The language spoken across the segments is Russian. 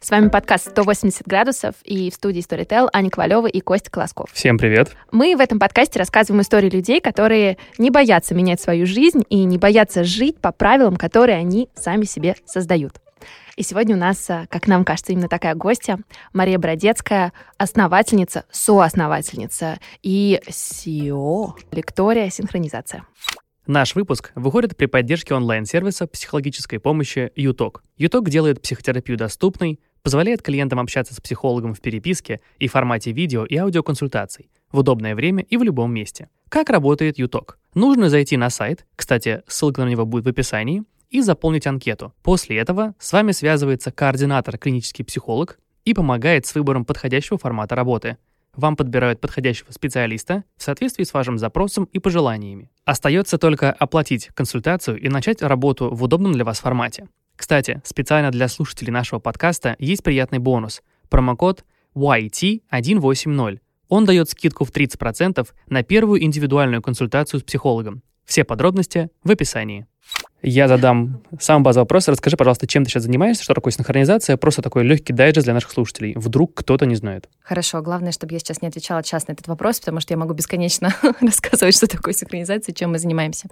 С вами подкаст «180 градусов» и в студии Storytel Аня Ковалева и Костя Колосков. Всем привет. Мы в этом подкасте рассказываем истории людей, которые не боятся менять свою жизнь и не боятся жить по правилам, которые они сами себе создают. И сегодня у нас, а, как нам кажется, именно такая гостья, Мария Бродецкая, основательница, соосновательница и CEO Лектория Синхронизация. Наш выпуск выходит при поддержке онлайн-сервиса психологической помощи ЮТОК. ЮТОК делает психотерапию доступной, позволяет клиентам общаться с психологом в переписке и формате видео и аудиоконсультаций в удобное время и в любом месте. Как работает ЮТОК? Нужно зайти на сайт, кстати, ссылка на него будет в описании, и заполнить анкету. После этого с вами связывается координатор клинический психолог и помогает с выбором подходящего формата работы. Вам подбирают подходящего специалиста в соответствии с вашим запросом и пожеланиями. Остается только оплатить консультацию и начать работу в удобном для вас формате. Кстати, специально для слушателей нашего подкаста есть приятный бонус. Промокод YT180. Он дает скидку в 30% на первую индивидуальную консультацию с психологом. Все подробности в описании. Я задам самый базовый вопрос. Расскажи, пожалуйста, чем ты сейчас занимаешься, что такое синхронизация, просто такой легкий дайджест для наших слушателей. Вдруг кто-то не знает. Хорошо, главное, чтобы я сейчас не отвечала час на этот вопрос, потому что я могу бесконечно рассказывать, что такое синхронизация, чем мы занимаемся.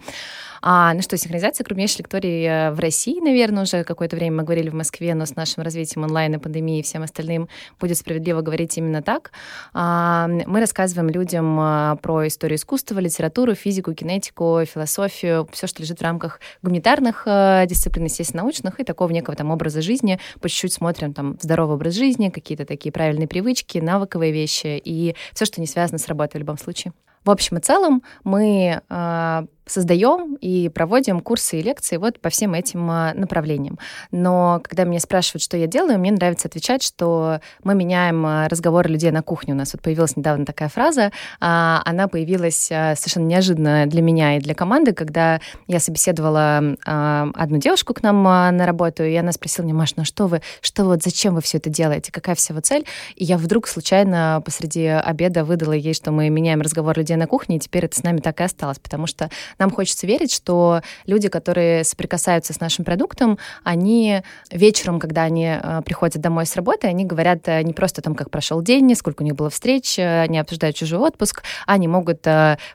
А, ну что, синхронизация крупнейшей лектории э, в России, наверное, уже какое-то время мы говорили в Москве, но с нашим развитием онлайн и пандемии и всем остальным будет справедливо говорить именно так. А, мы рассказываем людям а, про историю искусства, литературу, физику, кинетику, философию, все, что лежит в рамках гуманитарных э, дисциплин, естественно, научных, и такого некого там образа жизни. По чуть-чуть смотрим там здоровый образ жизни, какие-то такие правильные привычки, навыковые вещи и все, что не связано с работой в любом случае. В общем и целом мы э, создаем и проводим курсы и лекции вот по всем этим а, направлениям. Но когда меня спрашивают, что я делаю, мне нравится отвечать, что мы меняем а, разговоры людей на кухне. У нас вот появилась недавно такая фраза, а, она появилась совершенно неожиданно для меня и для команды, когда я собеседовала одну девушку к нам на работу, и она спросила меня, Маш, ну что вы, что вот, зачем вы все это делаете, какая всего цель? И я вдруг случайно посреди обеда выдала ей, что мы меняем разговор людей на кухне, и теперь это с нами так и осталось, потому что нам хочется верить, что люди, которые соприкасаются с нашим продуктом, они вечером, когда они э, приходят домой с работы, они говорят э, не просто о том, как прошел день, сколько у них было встреч, э, они обсуждают чужой отпуск, они могут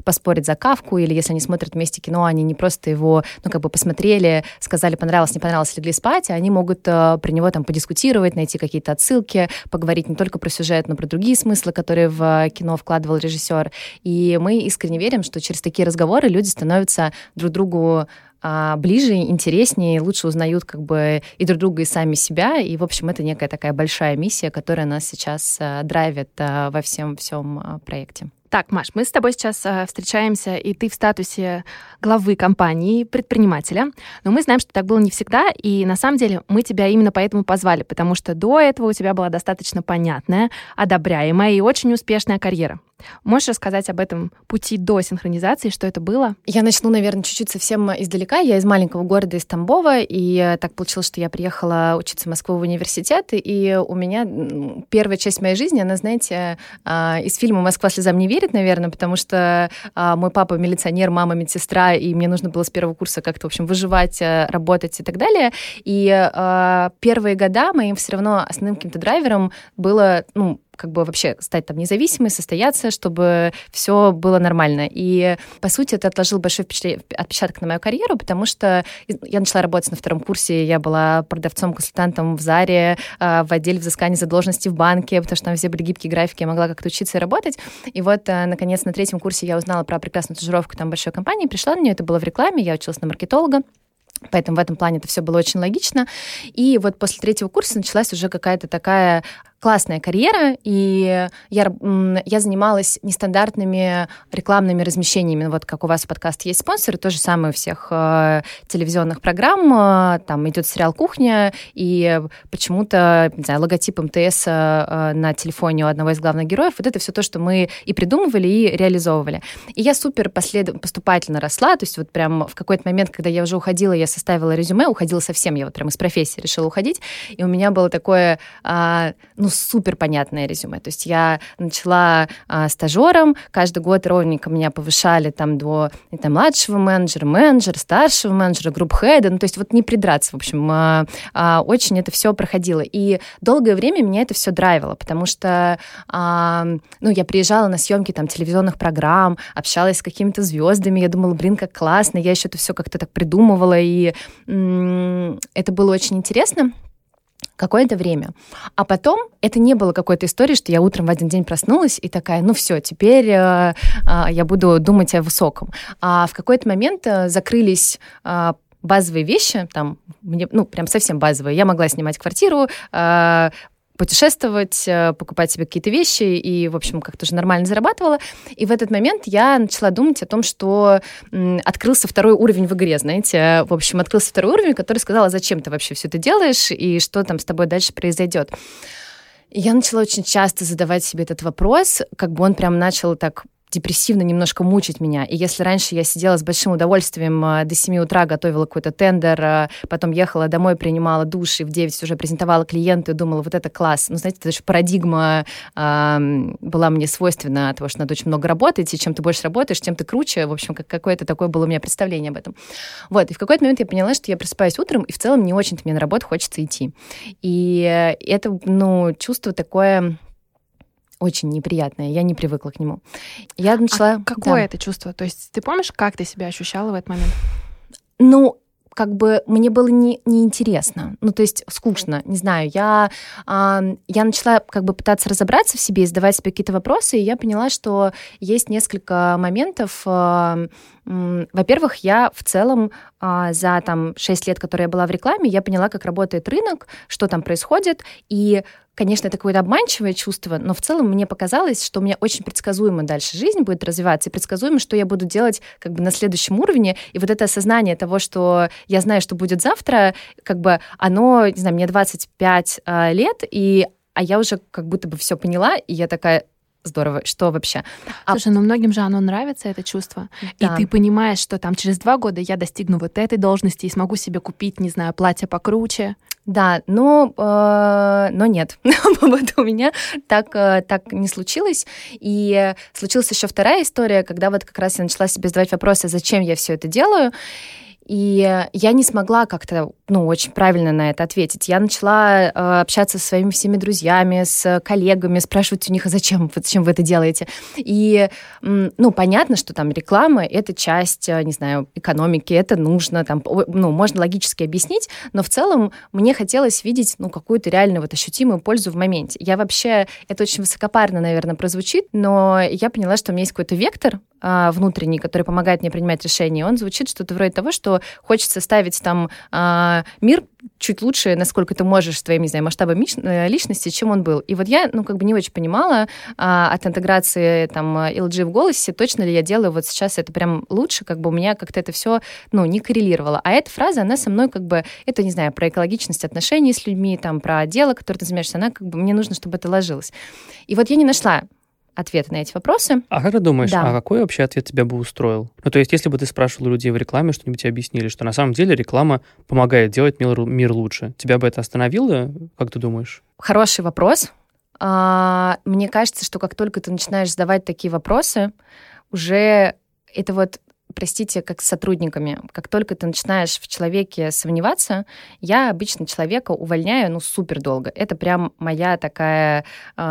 поспорить за кавку, или если они смотрят вместе кино, они не просто его, ну, как бы посмотрели, сказали, понравилось, не понравилось, легли спать, а они могут при него там подискутировать, найти какие-то отсылки, поговорить не только про сюжет, но про другие смыслы, которые в кино вкладывал режиссер. И мы искренне верим, что через такие разговоры люди становятся становятся друг другу а, ближе, интереснее, лучше узнают как бы и друг друга, и сами себя. И, в общем, это некая такая большая миссия, которая нас сейчас а, драйвит а, во всем всем проекте. Так, Маш, мы с тобой сейчас э, встречаемся, и ты в статусе главы компании, предпринимателя. Но мы знаем, что так было не всегда, и на самом деле мы тебя именно поэтому позвали, потому что до этого у тебя была достаточно понятная, одобряемая и очень успешная карьера. Можешь рассказать об этом пути до синхронизации, что это было? Я начну, наверное, чуть-чуть совсем издалека. Я из маленького города, из Тамбова, и так получилось, что я приехала учиться в Москву в университет, и у меня первая часть моей жизни, она, знаете, а, из фильма «Москва слезам не верит», наверное, потому что а, мой папа милиционер, мама медсестра, и мне нужно было с первого курса как-то, в общем, выживать, э, работать и так далее. И а, первые года моим все равно основным каким-то драйвером было, ну, как бы вообще стать там независимой, состояться, чтобы все было нормально. И, по сути, это отложил большой отпечаток на мою карьеру, потому что я начала работать на втором курсе, я была продавцом-консультантом в Заре, а, в отделе взыскания задолженности в банке, потому что там все были гибкие графики, я могла как-то учиться и работать. И вот, а, наконец, на третьем курсе я узнала про прекрасную стажировку там большой компании, пришла на нее, это было в рекламе, я училась на маркетолога. Поэтому в этом плане это все было очень логично. И вот после третьего курса началась уже какая-то такая классная карьера, и я, я занималась нестандартными рекламными размещениями. Вот как у вас в подкасте есть спонсоры, то же самое у всех э, телевизионных программ. Э, там идет сериал «Кухня», и почему-то, не знаю, логотип МТС э, на телефоне у одного из главных героев. Вот это все то, что мы и придумывали, и реализовывали. И я супер послед... поступательно росла, то есть вот прям в какой-то момент, когда я уже уходила, я составила резюме, уходила совсем, я вот прям из профессии решила уходить, и у меня было такое, э, ну, супер понятное резюме. То есть я начала а, стажером, каждый год ровненько меня повышали там до это, младшего менеджера, менеджера, старшего менеджера, групп-хеда, ну, то есть вот не придраться, в общем, а, а, очень это все проходило. И долгое время меня это все драйвило, потому что, а, ну, я приезжала на съемки там телевизионных программ, общалась с какими-то звездами, я думала, блин, как классно, я еще это все как-то так придумывала, и м- это было очень интересно какое-то время. А потом это не было какой-то истории, что я утром в один день проснулась и такая, ну все, теперь э, э, я буду думать о высоком. А в какой-то момент э, закрылись э, базовые вещи, там, мне, ну, прям совсем базовые. Я могла снимать квартиру, э, путешествовать, э, покупать себе какие-то вещи и, в общем, как-то уже нормально зарабатывала. И в этот момент я начала думать о том, что открылся второй уровень в игре, знаете. В общем, открылся второй уровень, который сказал, а зачем ты вообще все это делаешь и что там с тобой дальше произойдет. Я начала очень часто задавать себе этот вопрос, как бы он прям начал так депрессивно немножко мучить меня. И если раньше я сидела с большим удовольствием э, до 7 утра, готовила какой-то тендер, э, потом ехала домой, принимала душ и в 9 уже презентовала клиенту и думала, вот это класс. Ну, знаете, это же парадигма э, была мне свойственна от того, что надо очень много работать, и чем ты больше работаешь, тем ты круче. В общем, как какое-то такое было у меня представление об этом. Вот, и в какой-то момент я поняла, что я просыпаюсь утром, и в целом не очень-то мне на работу хочется идти. И это, ну, чувство такое очень неприятное. Я не привыкла к нему. Я начала... А какое да. это чувство? То есть ты помнишь, как ты себя ощущала в этот момент? Ну, как бы мне было не, неинтересно, ну, то есть скучно, не знаю. Я, э, я начала как бы пытаться разобраться в себе, задавать себе какие-то вопросы, и я поняла, что есть несколько моментов. Во-первых, я в целом э, за там 6 лет, которые я была в рекламе, я поняла, как работает рынок, что там происходит, и Конечно, это какое-то обманчивое чувство, но в целом мне показалось, что у меня очень предсказуемо дальше жизнь будет развиваться, и предсказуемо, что я буду делать как бы на следующем уровне. И вот это осознание того, что я знаю, что будет завтра, как бы оно, не знаю, мне 25 э, а, лет, и а я уже как будто бы все поняла, и я такая, здорово, что вообще. А Слушай, ну многим же оно нравится, это чувство. Да. И ты понимаешь, что там через два года я достигну вот этой должности и смогу себе купить, не знаю, платье покруче. Да, но, э, но нет. вот у меня так, э, так не случилось. И случилась еще вторая история, когда вот как раз я начала себе задавать вопросы, зачем я все это делаю. И я не смогла как-то, ну, очень правильно на это ответить. Я начала э, общаться со своими всеми друзьями, с коллегами, спрашивать у них, а зачем, зачем вы это делаете? И, ну, понятно, что там реклама — это часть, э, не знаю, экономики, это нужно, там, ну, можно логически объяснить, но в целом мне хотелось видеть, ну, какую-то реальную вот ощутимую пользу в моменте. Я вообще, это очень высокопарно, наверное, прозвучит, но я поняла, что у меня есть какой-то вектор, а, внутренний, который помогает мне принимать решения, он звучит что-то вроде того, что хочется ставить там а, мир чуть лучше, насколько ты можешь с твоим, не знаю, масштабом э, личности, чем он был. И вот я, ну, как бы не очень понимала а, от интеграции там LG в голосе, точно ли я делаю вот сейчас это прям лучше, как бы у меня как-то это все, ну, не коррелировало. А эта фраза, она со мной как бы, это, не знаю, про экологичность отношений с людьми, там, про дело, которое ты занимаешься, она как бы, мне нужно, чтобы это ложилось. И вот я не нашла ответы на эти вопросы. А как ты думаешь, да. а какой вообще ответ тебя бы устроил? Ну, то есть, если бы ты спрашивал людей в рекламе, что-нибудь объяснили, что на самом деле реклама помогает делать мир, мир лучше, тебя бы это остановило, как ты думаешь? Хороший вопрос. А, мне кажется, что как только ты начинаешь задавать такие вопросы, уже это вот простите, как с сотрудниками. Как только ты начинаешь в человеке сомневаться, я обычно человека увольняю, ну, супер долго. Это прям моя такая э,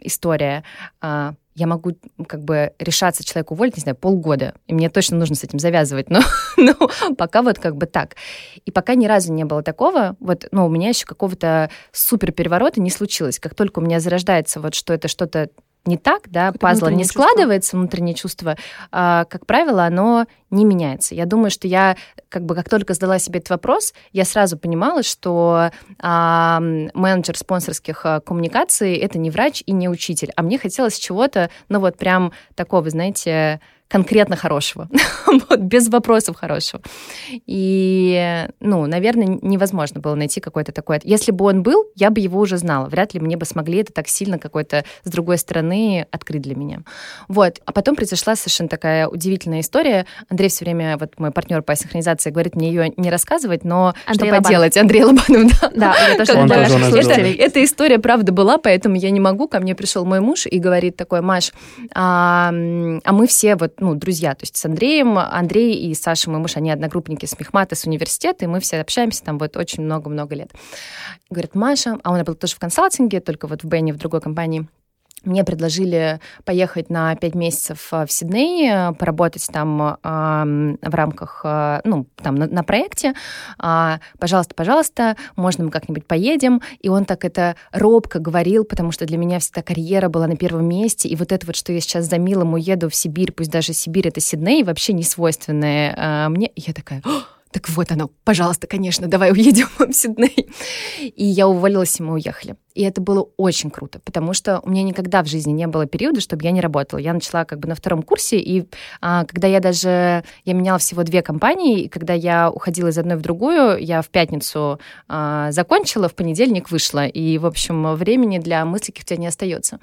история. Э, я могу как бы решаться человеку уволить, не знаю, полгода, и мне точно нужно с этим завязывать, но, но пока вот как бы так. И пока ни разу не было такого, вот, ну, у меня еще какого-то супер переворота не случилось. Как только у меня зарождается вот, что это что-то не так, да, пазл не складывается, чувство. внутреннее чувство, а, как правило, оно не меняется. Я думаю, что я, как бы, как только задала себе этот вопрос, я сразу понимала, что а, менеджер спонсорских а, коммуникаций это не врач и не учитель, а мне хотелось чего-то, ну вот прям такого, знаете, конкретно хорошего, вот, без вопросов хорошего. И, ну, наверное, невозможно было найти какой-то такой... Если бы он был, я бы его уже знала. Вряд ли мне бы смогли это так сильно какой-то с другой стороны открыть для меня. Вот. А потом произошла совершенно такая удивительная история. Андрей все время, вот мой партнер по синхронизации, говорит мне ее не рассказывать, но Андрей что Лобанов. поделать? Андрей Лобанов, да. Да, я тоже тоже слушателей. Эта история, правда, была, поэтому я не могу. Ко мне пришел мой муж и говорит такой, Маш, а, а мы все вот, ну, друзья, то есть с Андреем, Андрей и Саша, мой муж, они одногруппники с Мехмата, с университета, и мы все общаемся там вот очень много-много лет. Говорит, Маша, а он был тоже в консалтинге, только вот в Бенни, в другой компании, мне предложили поехать на пять месяцев э, в Сидней, э, поработать там ам, в рамках, э, ну, там, на, на проекте. А, Пожалуйста, пожалуйста, можно мы как-нибудь поедем? И он так это робко говорил, потому что для меня всегда карьера была на первом месте, и вот это вот, что я сейчас за милым уеду в Сибирь, пусть даже Сибирь — это Сидней, вообще не свойственное а, мне. И я такая, «О, так вот оно, пожалуйста, конечно, давай уедем в Сидней. И я уволилась, и мы уехали. И это было очень круто, потому что у меня никогда в жизни не было периода, чтобы я не работала. Я начала как бы на втором курсе, и а, когда я даже... Я меняла всего две компании, и когда я уходила из одной в другую, я в пятницу а, закончила, в понедельник вышла. И, в общем, времени для мыслей у тебя не остается.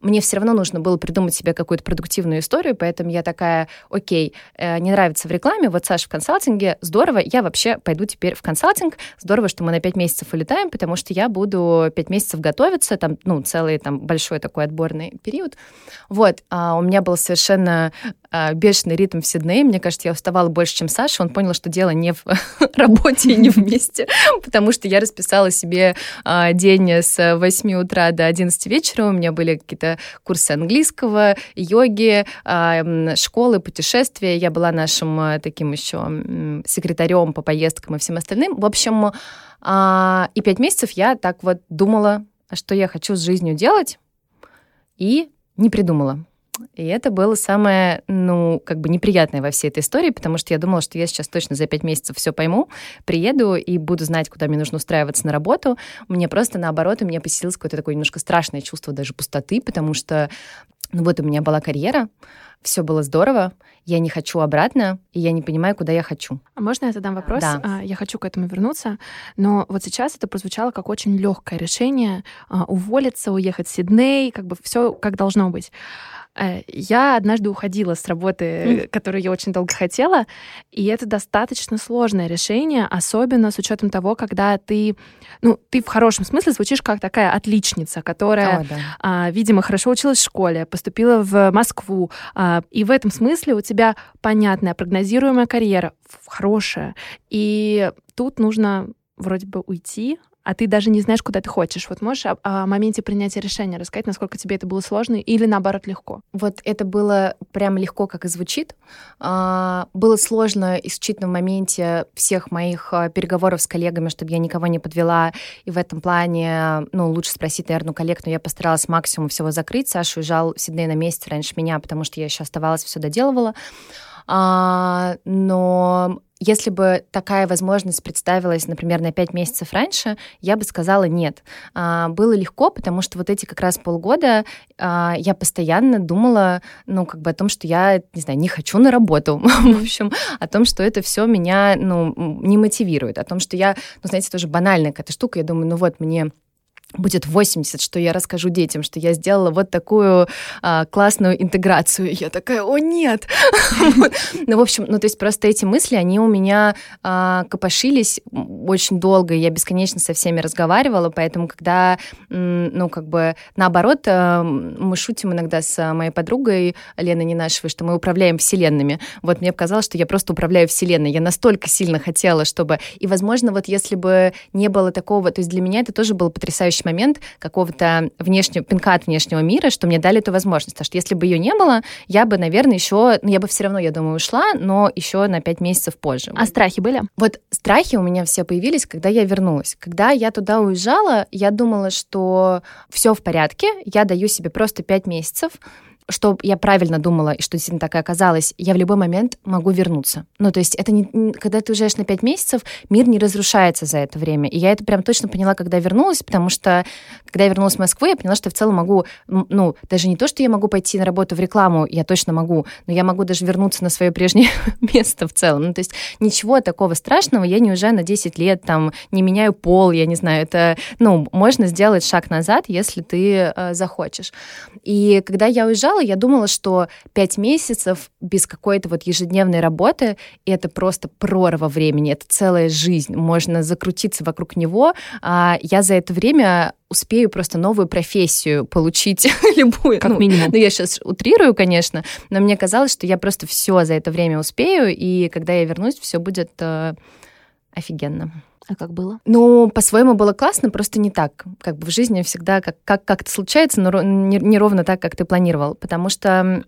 Мне все равно нужно было придумать себе какую-то продуктивную историю, поэтому я такая, окей, э, не нравится в рекламе, вот Саша в консалтинге, здорово, я вообще пойду теперь в консалтинг, здорово, что мы на пять месяцев улетаем, потому что я буду пять месяцев готовиться, там, ну, целый там большой такой отборный период. Вот, а у меня был совершенно а, бешеный ритм в Сиднее, мне кажется, я уставала больше, чем Саша, он понял, что дело не в работе и не вместе, потому что я расписала себе а, день с 8 утра до 11 вечера, у меня были какие-то курсы английского, йоги, а, школы, путешествия, я была нашим таким еще секретарем по поездкам и всем остальным. В общем, и пять месяцев я так вот думала, а что я хочу с жизнью делать, и не придумала. И это было самое, ну, как бы неприятное во всей этой истории, потому что я думала, что я сейчас точно за пять месяцев все пойму, приеду и буду знать, куда мне нужно устраиваться на работу. Мне просто наоборот, у меня поселилось какое-то такое немножко страшное чувство даже пустоты, потому что, ну вот у меня была карьера, все было здорово, я не хочу обратно, и я не понимаю, куда я хочу. А можно я задам вопрос? Да. А, Я хочу к этому вернуться, но вот сейчас это прозвучало как очень легкое решение а, уволиться, уехать в Сидней, как бы все как должно быть. Э, Я однажды уходила с работы, которую я очень долго хотела, и это достаточно сложное решение, особенно с учетом того, когда ты, ну, ты в хорошем смысле звучишь как такая отличница, которая О, да. а, видимо, хорошо училась в школе, поступила в Москву, а, и в этом смысле у тебя понятная, прогнозируемая карьера, хорошая, и тут нужно вроде бы уйти, а ты даже не знаешь, куда ты хочешь. Вот можешь о, о моменте принятия решения рассказать, насколько тебе это было сложно или наоборот легко? Вот это было прям легко, как и звучит. А, Было сложно исключительно в моменте всех моих а, переговоров с коллегами, чтобы я никого не подвела. И в этом плане, ну, лучше спросить, наверное, коллег, но я постаралась максимум всего закрыть. Саша уезжал в Сидней на месяц раньше меня, потому что я еще оставалась, все доделывала. А, но если бы такая возможность представилась, например, на пять месяцев раньше, я бы сказала нет. А, было легко, потому что вот эти как раз полгода а, я постоянно думала, ну, как бы о том, что я, не знаю, не хочу на работу. В общем, о том, что это все меня, ну, не мотивирует. О том, что я, ну, знаете, тоже банальная какая-то штука. Я думаю, ну вот, мне будет 80, что я расскажу детям, что я сделала вот такую а, классную интеграцию. Я такая, о нет! Ну, в общем, ну, то есть просто эти мысли, они у меня а, копошились очень долго, я бесконечно со всеми разговаривала, поэтому когда, ну, как бы, наоборот, а, мы шутим иногда с моей подругой Леной Ненашевой, что мы управляем вселенными. Вот мне показалось, что я просто управляю вселенной. Я настолько сильно хотела, чтобы... И, возможно, вот если бы не было такого... То есть для меня это тоже был потрясающий момент какого-то внешнего, пинка от внешнего мира, что мне дали эту возможность. Потому что если бы ее не было, я бы, наверное, еще... Ну, я бы все равно, я думаю, ушла, но еще на пять месяцев позже. А страхи были? Вот страхи у меня все появились, когда я вернулась. Когда я туда уезжала, я думала, что все в порядке, я даю себе просто пять месяцев, что я правильно думала, и что действительно так и оказалось, я в любой момент могу вернуться. Ну, то есть это не... Когда ты уезжаешь на пять месяцев, мир не разрушается за это время. И я это прям точно поняла, когда вернулась, потому что когда я вернулась в Москву, я поняла, что в целом могу, ну, даже не то, что я могу пойти на работу в рекламу, я точно могу, но я могу даже вернуться на свое прежнее место в целом. Ну, то есть ничего такого страшного, я не уезжаю на 10 лет, там, не меняю пол, я не знаю, это, ну, можно сделать шаг назад, если ты э, захочешь. И когда я уезжала, я думала, что 5 месяцев без какой-то вот ежедневной работы, это просто прорва времени, это целая жизнь, можно закрутиться вокруг него. А я за это время успею просто новую профессию получить любую. Как ну, минимум. Ну, я сейчас утрирую, конечно, но мне казалось, что я просто все за это время успею, и когда я вернусь, все будет э, офигенно. А как было? Ну, по-своему было классно, просто не так. Как бы в жизни всегда как, как, как-то случается, но не, не ровно так, как ты планировал. Потому что,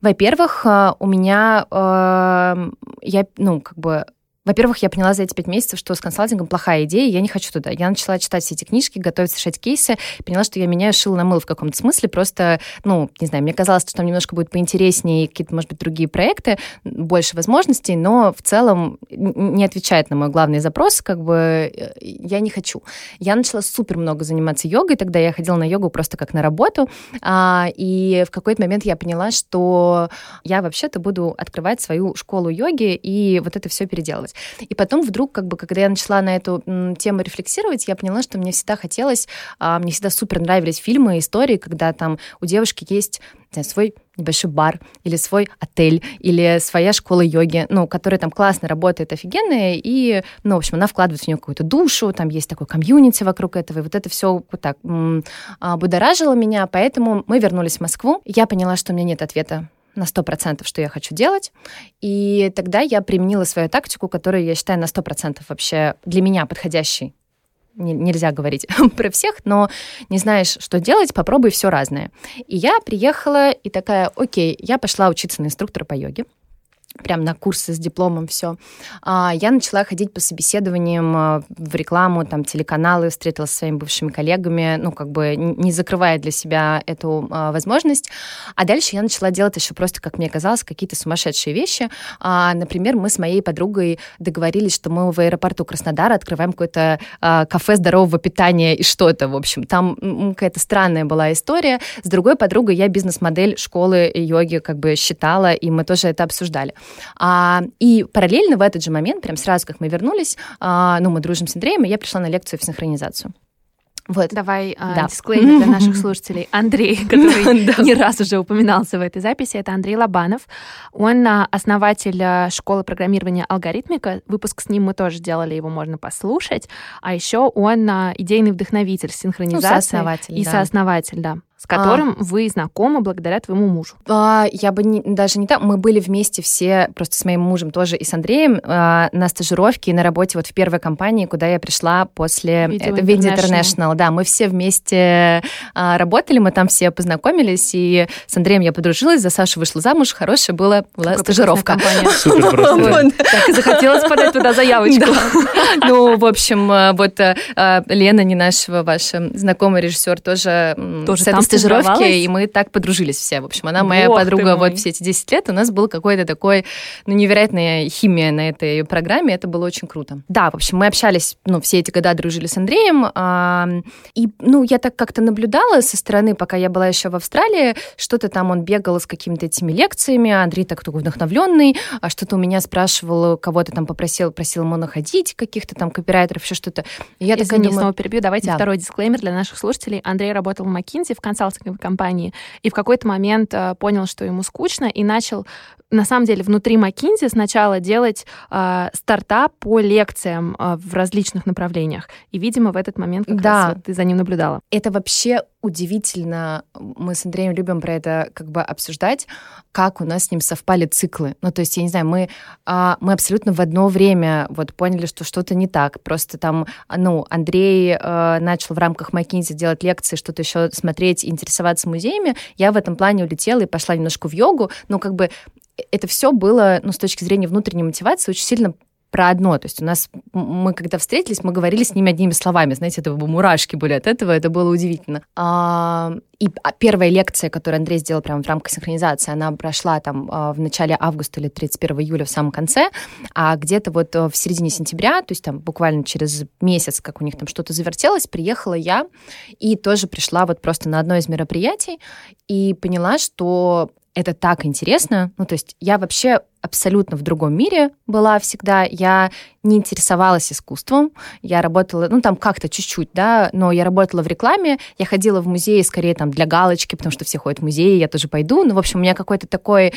во-первых, э, у меня, э, я, ну, как бы во-первых, я поняла за эти пять месяцев, что с консалтингом плохая идея, я не хочу туда. Я начала читать все эти книжки, готовиться решать кейсы, поняла, что я меняю шил на мыл в каком-то смысле, просто, ну, не знаю, мне казалось, что там немножко будет поинтереснее, какие-то, может быть, другие проекты, больше возможностей, но в целом не отвечает на мой главный запрос, как бы э, я не хочу. Я начала супер много заниматься йогой, тогда я ходила на йогу просто как на работу, а, и в какой-то момент я поняла, что я вообще-то буду открывать свою школу йоги и вот это все переделывать делать. И потом вдруг, как бы, когда я начала на эту тему рефлексировать, я поняла, что мне всегда хотелось, а, мне всегда супер нравились фильмы и истории, когда там у девушки есть знаю, свой небольшой бар или свой отель или своя школа йоги, ну, которая там классно работает, офигенная, и, ну, в общем, она вкладывает в нее какую-то душу, там есть такой комьюнити вокруг этого, и вот это все вот так а, будоражило меня, поэтому мы вернулись в Москву. Я поняла, что у меня нет ответа на 100%, что я хочу делать. И тогда я применила свою тактику, которую я считаю на 100% вообще для меня подходящей. Нельзя говорить про всех, но не знаешь, что делать, попробуй все разное. И я приехала и такая, окей, я пошла учиться на инструктора по йоге прям на курсы с дипломом все. А, я начала ходить по собеседованиям а, в рекламу, там, телеканалы, встретилась со своими бывшими коллегами, ну, как бы не закрывая для себя эту а, возможность. А дальше я начала делать еще просто, как мне казалось, какие-то сумасшедшие вещи. Например, мы с моей подругой договорились, что мы в аэропорту Краснодара открываем какое-то кафе здорового питания и что-то, в общем. Там какая-то странная была история. С другой подругой я бизнес-модель школы йоги как бы считала, и мы тоже это обсуждали. А, и параллельно в этот же момент, прям сразу, как мы вернулись, а, ну, мы дружим с Андреем, и я пришла на лекцию в синхронизацию. Вот. Давай а, да. дисклеймер для наших слушателей. Андрей, который не раз уже упоминался в этой записи, это Андрей Лобанов. Он а, основатель школы программирования «Алгоритмика». Выпуск с ним мы тоже делали, его можно послушать. А еще он идейный вдохновитель синхронизации. Ну, сооснователь, и да. сооснователь, да с которым а. вы знакомы благодаря твоему мужу. А, я бы не, даже не так. Мы были вместе все, просто с моим мужем тоже и с Андреем а, на стажировке и на работе вот в первой компании, куда я пришла после Video это Video International. Да, мы все вместе а, работали, мы там все познакомились, и с Андреем я подружилась, за Сашу вышла замуж, хорошая была, была стажировка. Супер просто. Так и захотелось подать туда заявочку. Ну, в общем, а, вот а, Лена, не наш ваш знакомый режиссер, тоже, тоже с этой стажировке, и мы так подружились все. В общем, она моя Ох подруга вот все эти 10 лет. У нас был какой-то такой, ну, невероятная химия на этой программе. Это было очень круто. Да, в общем, мы общались, ну, все эти года дружили с Андреем. А, и, ну, я так как-то наблюдала со стороны, пока я была еще в Австралии, что-то там он бегал с какими-то этими лекциями, Андрей так такой вдохновленный, а что-то у меня спрашивал, кого-то там попросил, просил ему находить каких-то там копирайтеров, еще что-то. Я Извини, думаю... снова перебью. Давайте да. второй дисклеймер для наших слушателей. Андрей работал в McKinsey в конце консалтинговой компании, и в какой-то момент э, понял, что ему скучно, и начал на самом деле внутри McKinsey сначала делать э, стартап по лекциям э, в различных направлениях. И, видимо, в этот момент как да. раз вот ты за ним наблюдала. Это вообще удивительно. Мы с Андреем любим про это как бы обсуждать, как у нас с ним совпали циклы. Ну, то есть, я не знаю, мы, э, мы абсолютно в одно время вот поняли, что что-то не так. Просто там, ну, Андрей э, начал в рамках McKinsey делать лекции, что-то еще смотреть, интересоваться музеями. Я в этом плане улетела и пошла немножко в йогу. Ну, как бы это все было, ну, с точки зрения внутренней мотивации, очень сильно про одно. То есть у нас, мы когда встретились, мы говорили с ними одними словами. Знаете, это мурашки были от этого, это было удивительно. А, и а, первая лекция, которую Андрей сделал прямо в рамках синхронизации, она прошла там а, в начале августа или 31 июля в самом конце, а где-то вот э, в середине сентября, то есть там буквально через месяц, как у них там что-то завертелось, приехала я и тоже пришла вот просто на одно из мероприятий и поняла, что это так интересно. Ну, то есть я вообще абсолютно в другом мире была всегда. Я не интересовалась искусством. Я работала, ну, там как-то чуть-чуть, да, но я работала в рекламе. Я ходила в музеи скорее там для галочки, потому что все ходят в музеи, я тоже пойду. Ну, в общем, у меня какой-то такой...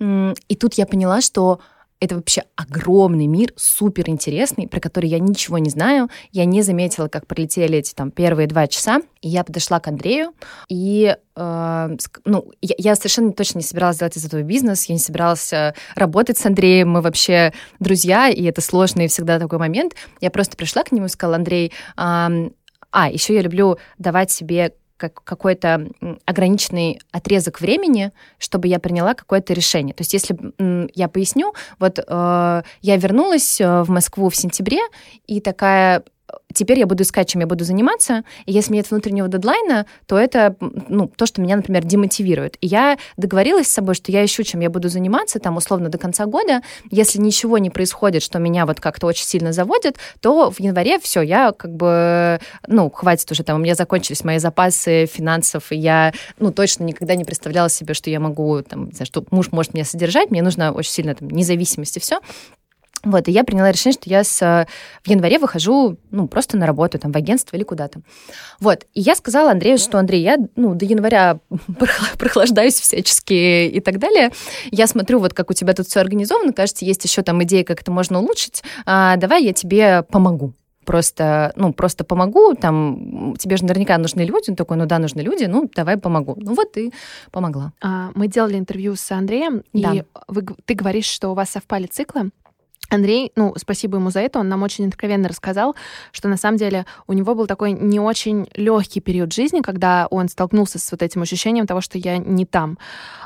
И тут я поняла, что это вообще огромный мир, супер интересный, про который я ничего не знаю. Я не заметила, как пролетели эти там первые два часа. И я подошла к Андрею, и э, ну, я, я совершенно точно не собиралась делать из этого бизнес, я не собиралась э, работать с Андреем, мы вообще друзья, и это сложный всегда такой момент. Я просто пришла к нему и сказала, Андрей, э, а, еще я люблю давать себе как какой-то ограниченный отрезок времени, чтобы я приняла какое-то решение. То есть, если я поясню, вот э, я вернулась э, в Москву в сентябре, и такая теперь я буду искать, чем я буду заниматься, и если нет внутреннего дедлайна, то это ну, то, что меня, например, демотивирует. И я договорилась с собой, что я ищу, чем я буду заниматься, там, условно, до конца года. Если ничего не происходит, что меня вот как-то очень сильно заводит, то в январе все, я как бы, ну, хватит уже, там, у меня закончились мои запасы финансов, и я, ну, точно никогда не представляла себе, что я могу, там, не знаю, что муж может меня содержать, мне нужно очень сильно там, независимость и все. Вот, и я приняла решение, что я с, в январе выхожу, ну, просто на работу, там, в агентство или куда-то. Вот, и я сказала Андрею, что, Андрей, я, ну, до января прохлаждаюсь всячески и так далее. Я смотрю, вот как у тебя тут все организовано, кажется, есть еще там идеи, как это можно улучшить. А, давай я тебе помогу просто, ну, просто помогу, там, тебе же наверняка нужны люди, он такой, ну да, нужны люди, ну, давай помогу. Ну вот и помогла. А, мы делали интервью с Андреем, да. и вы, ты говоришь, что у вас совпали циклы, Андрей, ну, спасибо ему за это, он нам очень откровенно рассказал, что на самом деле у него был такой не очень легкий период жизни, когда он столкнулся с вот этим ощущением того, что я не там.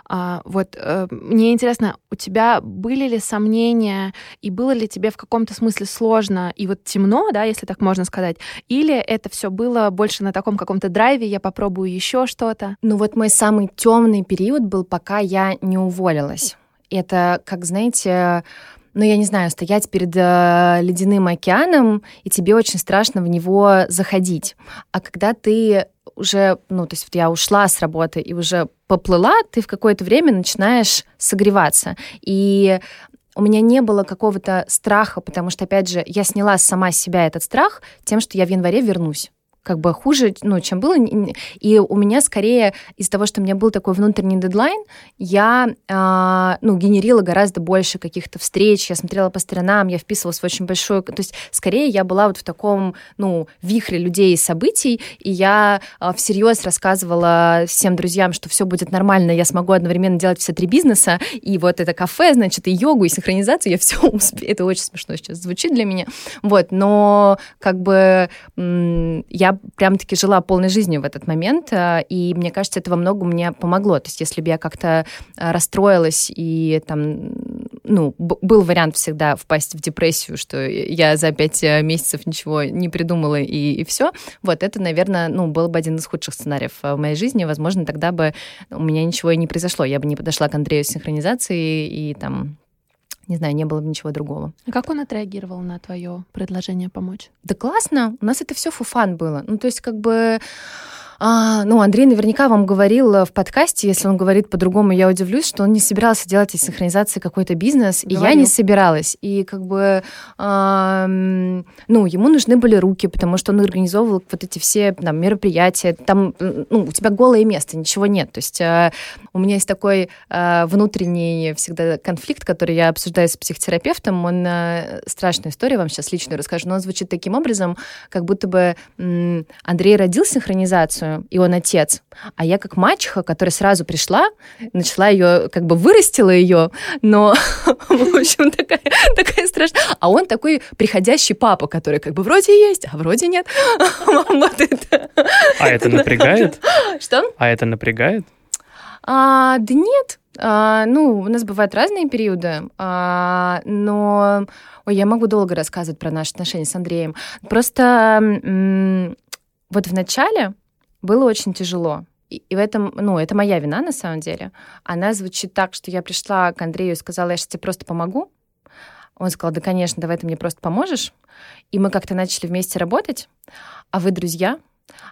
А, вот э, мне интересно, у тебя были ли сомнения и было ли тебе в каком-то смысле сложно и вот темно, да, если так можно сказать, или это все было больше на таком каком-то драйве, я попробую еще что-то? Ну вот мой самый темный период был, пока я не уволилась. Это, как знаете, ну, я не знаю, стоять перед э, ледяным океаном, и тебе очень страшно в него заходить. А когда ты уже, ну, то есть вот я ушла с работы и уже поплыла, ты в какое-то время начинаешь согреваться. И у меня не было какого-то страха, потому что, опять же, я сняла сама с себя этот страх тем, что я в январе вернусь как бы хуже, ну, чем было. И у меня скорее из-за того, что у меня был такой внутренний дедлайн, я, э, ну, генерила гораздо больше каких-то встреч, я смотрела по сторонам, я вписывалась в очень большое... То есть скорее я была вот в таком, ну, вихре людей и событий, и я э, всерьез рассказывала всем друзьям, что все будет нормально, я смогу одновременно делать все три бизнеса, и вот это кафе, значит, и йогу, и синхронизацию, я все успею. Это очень смешно сейчас звучит для меня. Вот, но как бы я прям-таки жила полной жизнью в этот момент, э, и мне кажется, это во многом мне помогло. То есть если бы я как-то э, расстроилась и там, ну, был вариант всегда впасть в депрессию, что я за пять э, месяцев ничего не придумала и, и все, вот это, наверное, ну, был бы один из худших сценариев в моей жизни. Возможно, тогда бы у меня ничего и не произошло. Я бы не подошла к Андрею с синхронизацией и там не знаю, не было бы ничего другого. А как он отреагировал на твое предложение помочь? Да классно, у нас это все фуфан было. Ну, то есть, как бы а, ну, Андрей наверняка вам говорил э, в подкасте, если он говорит по-другому, я удивлюсь, что он не собирался делать из синхронизации какой-то бизнес, Говорил. и я не собиралась. И как бы, а, ну, ему нужны были руки, потому что он организовывал вот эти все там, мероприятия. Там, ну, у тебя голое место, ничего нет. То есть а, у меня есть такой а, внутренний всегда конфликт, который я обсуждаю с психотерапевтом. Он а, страшная история, вам сейчас личную расскажу, но он звучит таким образом, как будто бы м, Андрей родил синхронизацию, и он отец. А я как мачеха, которая сразу пришла, начала ее, как бы вырастила ее, но, в общем, такая, такая страшная. А он такой приходящий папа, который как бы вроде есть, а вроде нет. А это напрягает? Что? А это напрягает? А, да нет, а, ну, у нас бывают разные периоды, а, но... Ой, я могу долго рассказывать про наши отношения с Андреем. Просто м- вот в начале было очень тяжело. И, в этом, ну, это моя вина на самом деле. Она звучит так, что я пришла к Андрею и сказала, я сейчас тебе просто помогу. Он сказал, да, конечно, давай ты мне просто поможешь. И мы как-то начали вместе работать. А вы друзья,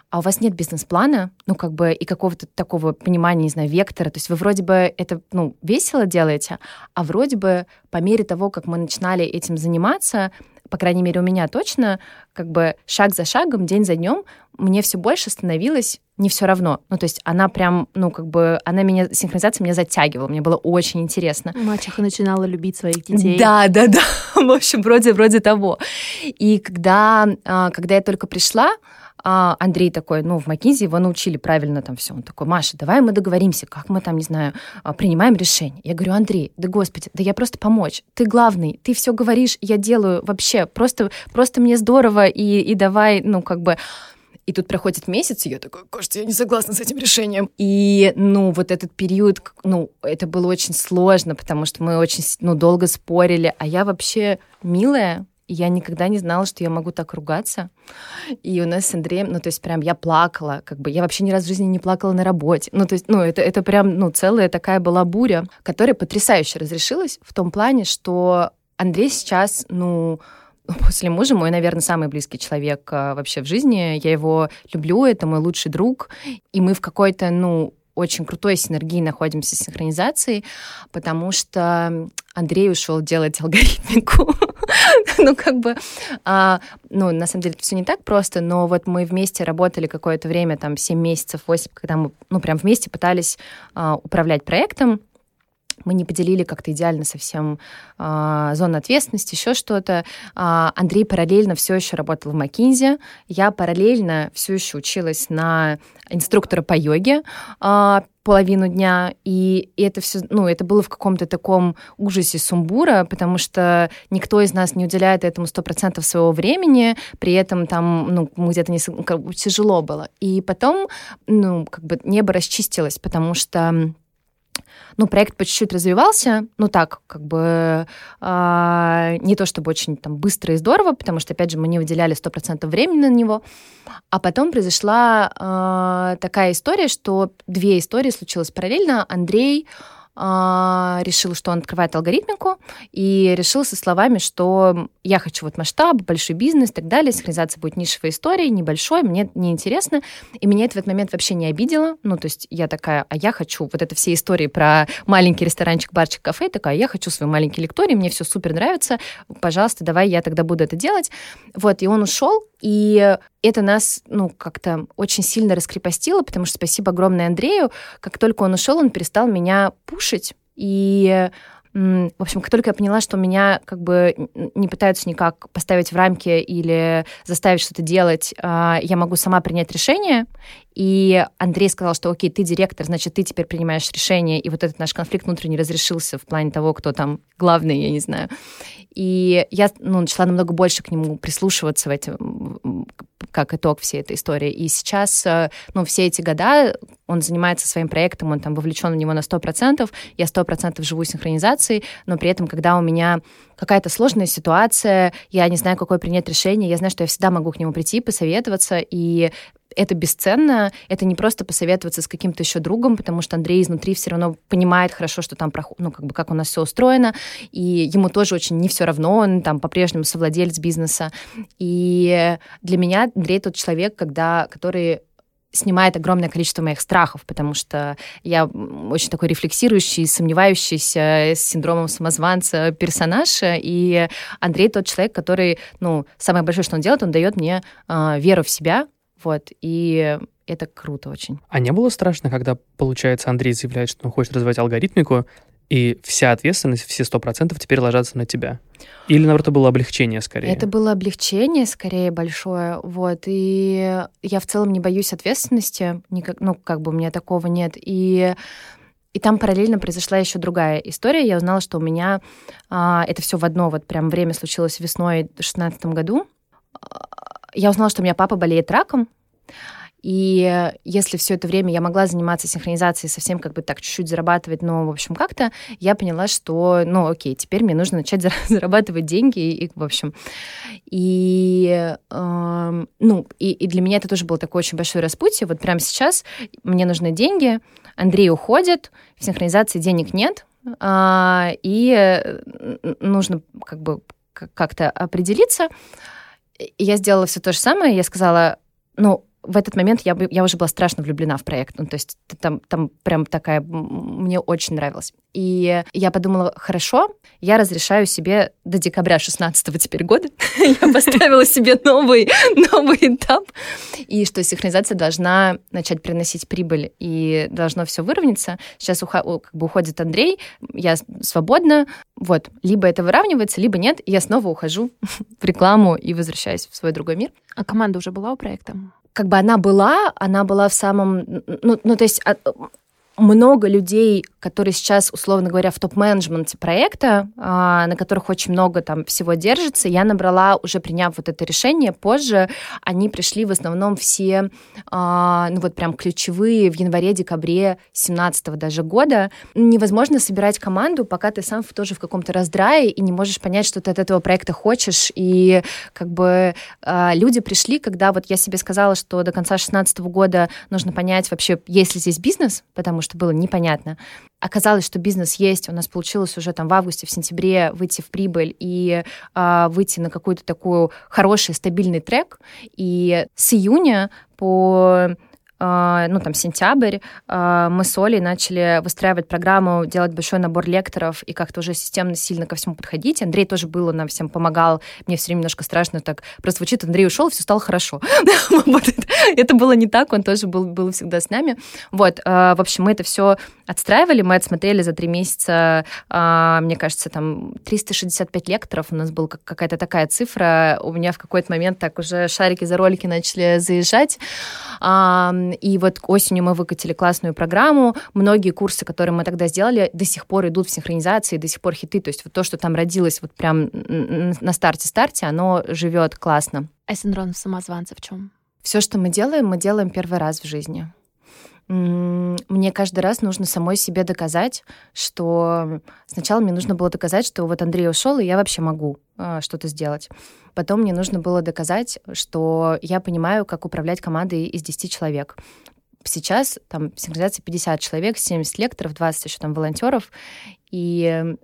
а у вас нет бизнес-плана, ну, как бы, и какого-то такого понимания, не знаю, вектора. То есть вы вроде бы это, ну, весело делаете, а вроде бы по мере того, как мы начинали этим заниматься, по крайней мере, у меня точно, как бы шаг за шагом, день за днем, мне все больше становилось не все равно. Ну, то есть она прям, ну, как бы, она меня, синхронизация меня затягивала, мне было очень интересно. Мачеха начинала любить своих детей. Да, да, да, в общем, вроде, вроде того. И когда, а, когда я только пришла, а Андрей такой, ну, в Макинзи его научили правильно там все. Он такой, Маша, давай мы договоримся, как мы там, не знаю, а, принимаем решение. Я говорю, Андрей, да господи, да я просто помочь. Ты главный, ты все говоришь, я делаю вообще. Просто, просто мне здорово, и, и давай, ну, как бы... И тут проходит месяц, и я такой, кажется, я не согласна с этим решением. И, ну, вот этот период, ну, это было очень сложно, потому что мы очень, ну, долго спорили, а я вообще милая, я никогда не знала, что я могу так ругаться. И у нас с Андреем, ну, то есть прям я плакала, как бы я вообще ни разу в жизни не плакала на работе. Ну, то есть, ну, это, это прям, ну, целая такая была буря, которая потрясающе разрешилась в том плане, что Андрей сейчас, ну, после мужа мой, наверное, самый близкий человек а, вообще в жизни. Я его люблю, это мой лучший друг. И мы в какой-то, ну, очень крутой синергии находимся с синхронизацией, потому что Андрей ушел делать алгоритмику. ну, как бы, а, ну, на самом деле, все не так просто, но вот мы вместе работали какое-то время, там, 7 месяцев, 8, когда мы, ну, прям вместе пытались а, управлять проектом, мы не поделили как-то идеально совсем э, зону ответственности, еще что-то. Э, Андрей параллельно все еще работал в Макинзе. Я параллельно все еще училась на инструктора по йоге. Э, половину дня, и, и это все, ну, это было в каком-то таком ужасе сумбура, потому что никто из нас не уделяет этому сто процентов своего времени, при этом там, ну, где-то не, как бы тяжело было. И потом, ну, как бы небо расчистилось, потому что ну, проект по чуть-чуть развивался, ну так, как бы э, не то чтобы очень там быстро и здорово, потому что, опять же, мы не выделяли 100% времени на него. А потом произошла э, такая история, что две истории случилось параллельно. Андрей решил, что он открывает алгоритмику, и решил со словами, что я хочу вот масштаб, большой бизнес и так далее, синхронизация будет нишевой историей, небольшой, мне неинтересно. И меня это в этот момент вообще не обидело. Ну, то есть я такая, а я хочу вот это все истории про маленький ресторанчик, барчик, кафе, такая, я хочу свой маленький лекторий, мне все супер нравится, пожалуйста, давай я тогда буду это делать. Вот, и он ушел, и это нас, ну, как-то очень сильно раскрепостило, потому что спасибо огромное Андрею. Как только он ушел, он перестал меня пушить. И в общем, как только я поняла, что меня как бы не пытаются никак поставить в рамки или заставить что-то делать, а, я могу сама принять решение. И Андрей сказал, что окей, ты директор, значит, ты теперь принимаешь решение. И вот этот наш конфликт внутренний разрешился в плане того, кто там главный, я не знаю. И я ну, начала намного больше к нему прислушиваться в эти, как итог всей этой истории. И сейчас, э, ну, все эти года он занимается своим проектом, он там вовлечен в него на 100%, я 100% живу синхронизацией, но при этом, когда у меня какая-то сложная ситуация, я не знаю, какое принять решение, я знаю, что я всегда могу к нему прийти, посоветоваться, и это бесценно, это не просто посоветоваться с каким-то еще другом, потому что Андрей изнутри все равно понимает хорошо, что там, ну, как бы, как у нас все устроено, и ему тоже очень не все равно, он там по-прежнему совладелец бизнеса. И для меня Андрей тот человек, когда, который снимает огромное количество моих страхов, потому что я очень такой рефлексирующий, сомневающийся с синдромом самозванца персонаж, и Андрей тот человек, который, ну, самое большое, что он делает, он дает мне э, веру в себя, вот, и это круто очень. А не было страшно, когда, получается, Андрей заявляет, что он хочет развивать алгоритмику, и вся ответственность, все сто процентов теперь ложатся на тебя? Или, наоборот, это было облегчение скорее? Это было облегчение скорее большое, вот, и я в целом не боюсь ответственности, никак, ну, как бы у меня такого нет, и и там параллельно произошла еще другая история. Я узнала, что у меня а, это все в одно вот прям время случилось весной в 2016 году я узнала, что у меня папа болеет раком, И если все это время я могла заниматься синхронизацией, совсем как бы так чуть-чуть зарабатывать, но, в общем, как-то, я поняла, что, ну, окей, теперь мне нужно начать зарабатывать деньги, и, в общем. И, э, ну, и, и для меня это тоже было такое очень большое распутье. Вот прямо сейчас мне нужны деньги, Андрей уходит, в синхронизации денег нет, э, и нужно как бы как-то определиться. Я сделала все то же самое. Я сказала, ну, в этот момент я, бы, я уже была страшно влюблена в проект. Ну, то есть там, там прям такая... Мне очень нравилось. И я подумала, хорошо, я разрешаю себе до декабря 16 теперь года. я поставила себе новый, новый этап. И что синхронизация должна начать приносить прибыль. И должно все выровняться. Сейчас как бы уходит Андрей, я свободна. Вот. Либо это выравнивается, либо нет. И я снова ухожу в рекламу и возвращаюсь в свой другой мир. А команда уже была у проекта? Как бы она была, она была в самом, ну, ну то есть а, много людей, которые сейчас, условно говоря, в топ-менеджменте проекта, а, на которых очень много там всего держится, я набрала, уже приняв вот это решение, позже они пришли в основном все, а, ну вот прям ключевые в январе-декабре 17 даже года. Невозможно собирать команду, пока ты сам тоже в каком-то раздрае и не можешь понять, что ты от этого проекта хочешь. И как бы а, люди пришли, когда вот я себе сказала, что до конца 16 года нужно понять вообще, есть ли здесь бизнес, потому что было непонятно. Оказалось, что бизнес есть, у нас получилось уже там в августе, в сентябре выйти в прибыль и э, выйти на какой-то такой хороший, стабильный трек. И с июня по ну, там, сентябрь, а, мы с Олей начали выстраивать программу, делать большой набор лекторов и как-то уже системно сильно ко всему подходить. Андрей тоже был, нам всем помогал. Мне все время немножко страшно так прозвучит. Андрей ушел, все стало хорошо. это было не так, он тоже был, был всегда с нами. Вот, а, в общем, мы это все отстраивали, мы отсмотрели за три месяца, мне кажется, там 365 лекторов, у нас была какая-то такая цифра, у меня в какой-то момент так уже шарики за ролики начали заезжать, и вот осенью мы выкатили классную программу. Многие курсы, которые мы тогда сделали, до сих пор идут в синхронизации, до сих пор хиты. То есть вот то, что там родилось вот прям на старте-старте, оно живет классно. А синдром самозванца в чем? Все, что мы делаем, мы делаем первый раз в жизни мне каждый раз нужно самой себе доказать, что сначала мне нужно было доказать, что вот Андрей ушел, и я вообще могу э, что-то сделать. Потом мне нужно было доказать, что я понимаю, как управлять командой из 10 человек. Сейчас там синхронизация 50 человек, 70 лекторов, 20 еще там волонтеров. И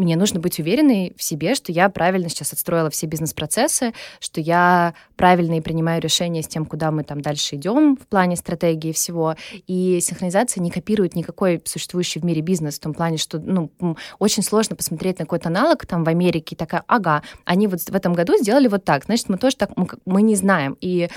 мне нужно быть уверенной в себе, что я правильно сейчас отстроила все бизнес-процессы, что я правильно и принимаю решения с тем, куда мы там дальше идем в плане стратегии всего. И синхронизация не копирует никакой существующий в мире бизнес в том плане, что ну, очень сложно посмотреть на какой-то аналог там в Америке такая, ага, они вот в этом году сделали вот так, значит, мы тоже так, мы, мы не знаем. И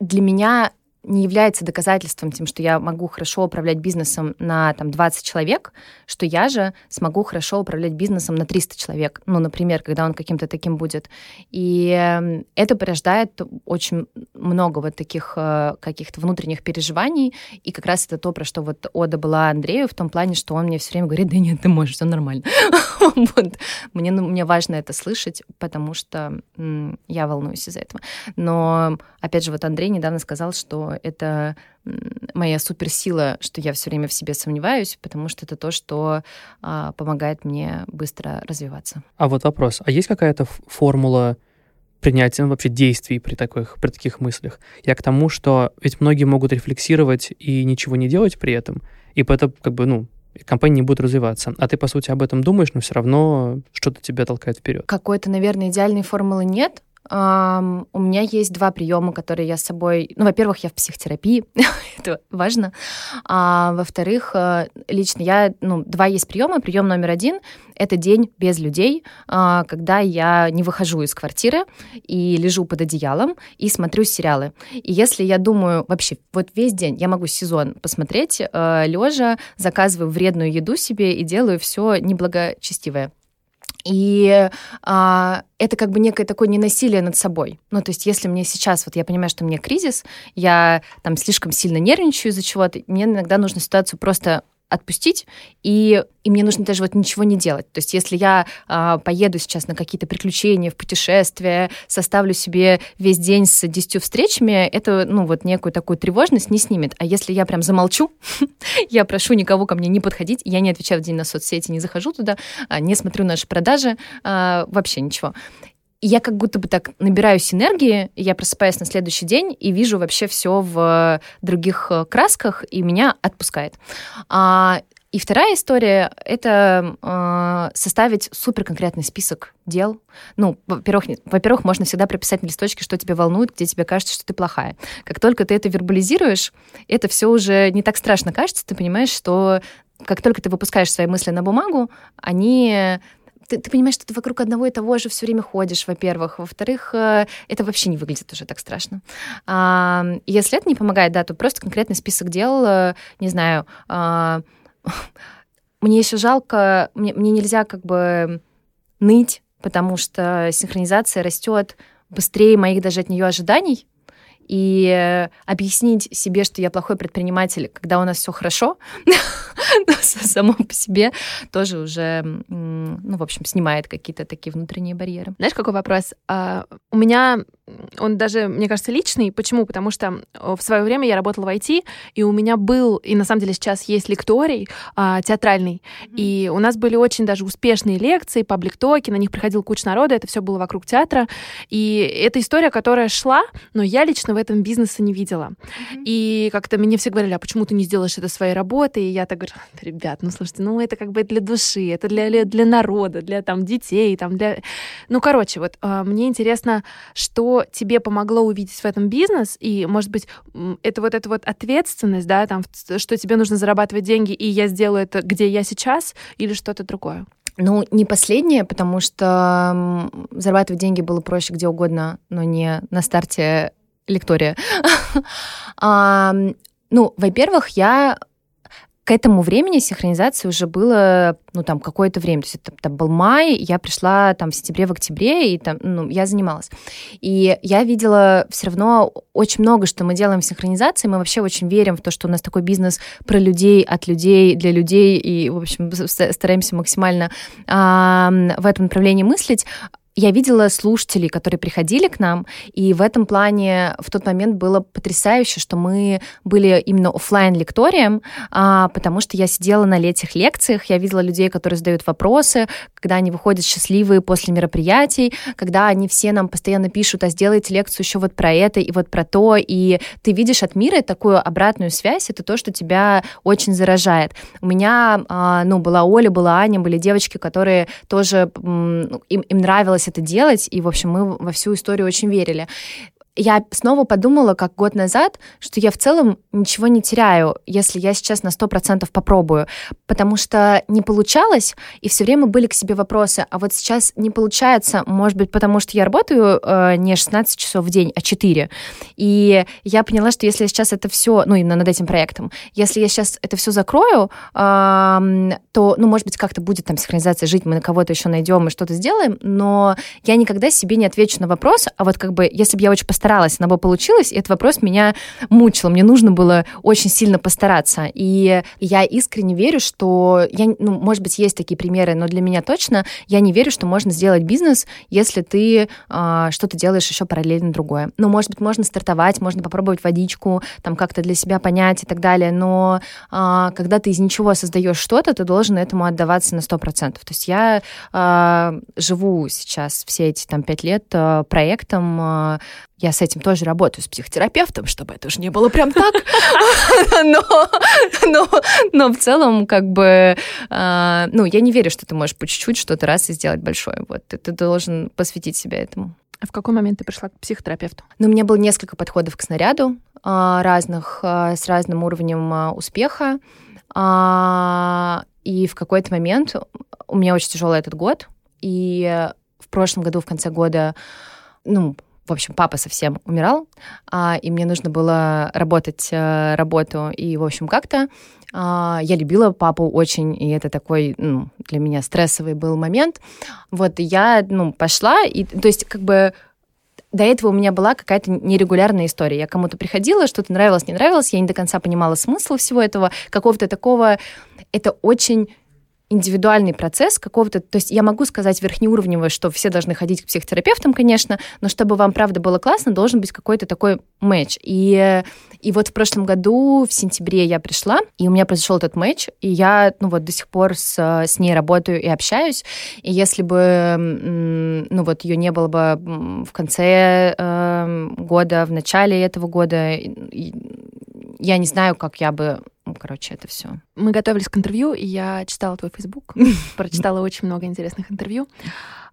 для меня не является доказательством тем, что я могу хорошо управлять бизнесом на там, 20 человек, что я же смогу хорошо управлять бизнесом на 300 человек, ну, например, когда он каким-то таким будет. И эм, это порождает очень много вот таких э, каких-то внутренних переживаний, и как раз это то, про что вот Ода была Андрею, в том плане, что он мне все время говорит, да нет, ты можешь, все нормально. мне, ну, мне важно это слышать, потому что я волнуюсь из-за этого. Но, опять же, вот Андрей недавно сказал, что это моя суперсила, что я все время в себе сомневаюсь, потому что это то, что а, помогает мне быстро развиваться. А вот вопрос: а есть какая-то формула? принятия ну, вообще действий при таких, при таких мыслях. Я к тому, что ведь многие могут рефлексировать и ничего не делать при этом, и поэтому как бы, ну, компания не будет развиваться. А ты, по сути, об этом думаешь, но все равно что-то тебя толкает вперед. Какой-то, наверное, идеальной формулы нет, Um, у меня есть два приема, которые я с собой... Ну, во-первых, я в психотерапии, это важно. А во-вторых, э, лично я... Ну, два есть приема. Прием номер один — это день без людей, а, когда я не выхожу из квартиры и лежу под одеялом и смотрю сериалы. И если я думаю, вообще, вот весь день я могу сезон посмотреть, э, лежа, заказываю вредную еду себе и делаю все неблагочестивое. И а, это как бы некое такое ненасилие над собой. Ну, то есть, если мне сейчас, вот я понимаю, что у меня кризис, я там слишком сильно нервничаю из-за чего-то, мне иногда нужно ситуацию просто отпустить, и, и мне нужно даже вот ничего не делать. То есть если я а, поеду сейчас на какие-то приключения, в путешествия, составлю себе весь день с 10 встречами, это, ну, вот некую такую тревожность не снимет. А если я прям замолчу, я прошу никого ко мне не подходить, я не отвечаю в день на соцсети, не захожу туда, а, не смотрю наши продажи, а, вообще ничего. Я как будто бы так набираюсь энергии, я просыпаюсь на следующий день и вижу вообще все в других э, красках, и меня отпускает. А, и вторая история — это э, составить супер конкретный список дел. Ну, во-первых, во-первых, можно всегда прописать на листочке, что тебя волнует, где тебе кажется, что ты плохая. Как только ты это вербализируешь, это все уже не так страшно кажется, ты понимаешь, что как только ты выпускаешь свои мысли на бумагу, они ты, ты понимаешь, что ты вокруг одного и того же все время ходишь, во-первых. Во-вторых, э, это вообще не выглядит уже так страшно. Если это не помогает, да, то просто конкретный список дел, э, не знаю, а, мне еще жалко, мне, мне нельзя как бы ныть, потому что синхронизация растет быстрее моих даже от нее ожиданий. И объяснить себе, что я плохой предприниматель, когда у нас все хорошо, само по себе тоже уже, ну, в общем, снимает какие-то такие внутренние барьеры. Знаешь, какой вопрос? А, у меня он даже, мне кажется, личный. Почему? Потому что в свое время я работала в IT, и у меня был, и на самом деле сейчас есть лекторий а, театральный, mm-hmm. и у нас были очень даже успешные лекции, паблик-токи, на них приходил куча народа, это все было вокруг театра, и это история, которая шла, но я лично в этом бизнесе не видела. Mm-hmm. И как-то мне все говорили, а почему ты не сделаешь это своей работой? И я так говорю, ребят, ну слушайте, ну это как бы для души, это для, для народа, для там детей, там для... Ну, короче, вот а, мне интересно, что тебе помогло увидеть в этом бизнес, и, может быть, это вот эта вот ответственность, да, там, что тебе нужно зарабатывать деньги, и я сделаю это, где я сейчас, или что-то другое? Ну, не последнее, потому что зарабатывать деньги было проще где угодно, но не на старте лектория. Ну, во-первых, я к этому времени синхронизации уже было, ну, там, какое-то время. То есть это там был май, я пришла там в сентябре, в октябре, и там, ну, я занималась. И я видела все равно очень много, что мы делаем в синхронизации. Мы вообще очень верим в то, что у нас такой бизнес про людей, от людей, для людей, и, в общем, стараемся максимально а, в этом направлении мыслить я видела слушателей, которые приходили к нам, и в этом плане в тот момент было потрясающе, что мы были именно офлайн лекторием, а, потому что я сидела на этих лекциях, я видела людей, которые задают вопросы, когда они выходят счастливые после мероприятий, когда они все нам постоянно пишут, а сделайте лекцию еще вот про это и вот про то, и ты видишь от мира такую обратную связь, это то, что тебя очень заражает. У меня, а, ну, была Оля, была Аня, были девочки, которые тоже, им, им нравилось это делать, и, в общем, мы во всю историю очень верили я снова подумала, как год назад, что я в целом ничего не теряю, если я сейчас на 100% попробую, потому что не получалось, и все время были к себе вопросы, а вот сейчас не получается, может быть, потому что я работаю э, не 16 часов в день, а 4. И я поняла, что если я сейчас это все, ну, именно над этим проектом, если я сейчас это все закрою, э, то, ну, может быть, как-то будет там синхронизация жить, мы на кого-то еще найдем и что-то сделаем, но я никогда себе не отвечу на вопрос, а вот как бы, если бы я очень постаралась, она бы получилась, и этот вопрос меня мучил. Мне нужно было очень сильно постараться. И я искренне верю, что я, ну, может быть, есть такие примеры, но для меня точно я не верю, что можно сделать бизнес, если ты э, что-то делаешь еще параллельно другое. Ну, может быть, можно стартовать, можно попробовать водичку, там как-то для себя понять и так далее, но э, когда ты из ничего создаешь что-то, ты должен этому отдаваться на 100%. То есть я э, живу сейчас все эти там пять лет э, проектом, я с этим тоже работаю, с психотерапевтом, чтобы это уже не было прям так. Но, но, но в целом, как бы, э, ну, я не верю, что ты можешь по чуть-чуть что-то раз и сделать большое. Вот, ты, ты должен посвятить себя этому. А в какой момент ты пришла к психотерапевту? Ну, у меня было несколько подходов к снаряду э, разных, э, с разным уровнем успеха. И в какой-то момент у меня очень тяжелый этот год, и в прошлом году, в конце года, ну, в общем, папа совсем умирал, а, и мне нужно было работать а, работу, и, в общем, как-то а, я любила папу очень, и это такой, ну, для меня стрессовый был момент. Вот, я, ну, пошла, и, то есть, как бы, до этого у меня была какая-то нерегулярная история. Я кому-то приходила, что-то нравилось, не нравилось, я не до конца понимала смысл всего этого, какого-то такого... Это очень индивидуальный процесс какого-то, то есть я могу сказать верхнеуровневое, что все должны ходить к психотерапевтам, конечно, но чтобы вам правда было классно, должен быть какой-то такой матч. И, и вот в прошлом году, в сентябре я пришла, и у меня произошел этот матч, и я, ну вот до сих пор с, с ней работаю и общаюсь, и если бы, ну вот ее не было бы в конце э, года, в начале этого года, я не знаю, как я бы короче, это все. Мы готовились к интервью, и я читала твой Facebook, прочитала очень много интересных интервью.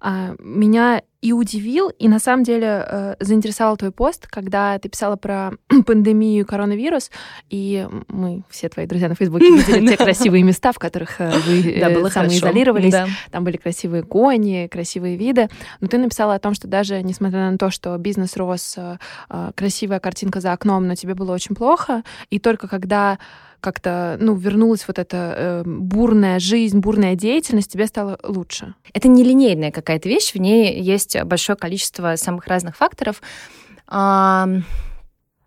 А, меня и удивил, и на самом деле э, заинтересовал твой пост, когда ты писала про пандемию коронавирус, и мы, все твои друзья на Фейсбуке, видели те красивые места, в которых э, вы э, самоизолировались. Там были красивые кони, красивые виды. Но ты написала о том, что даже несмотря на то, что бизнес рос, красивая картинка за окном, но тебе было очень плохо, и только когда как-то, ну, вернулась вот эта э, бурная жизнь, бурная деятельность, тебе стало лучше? Это нелинейная какая-то вещь, в ней есть большое количество самых разных факторов. А,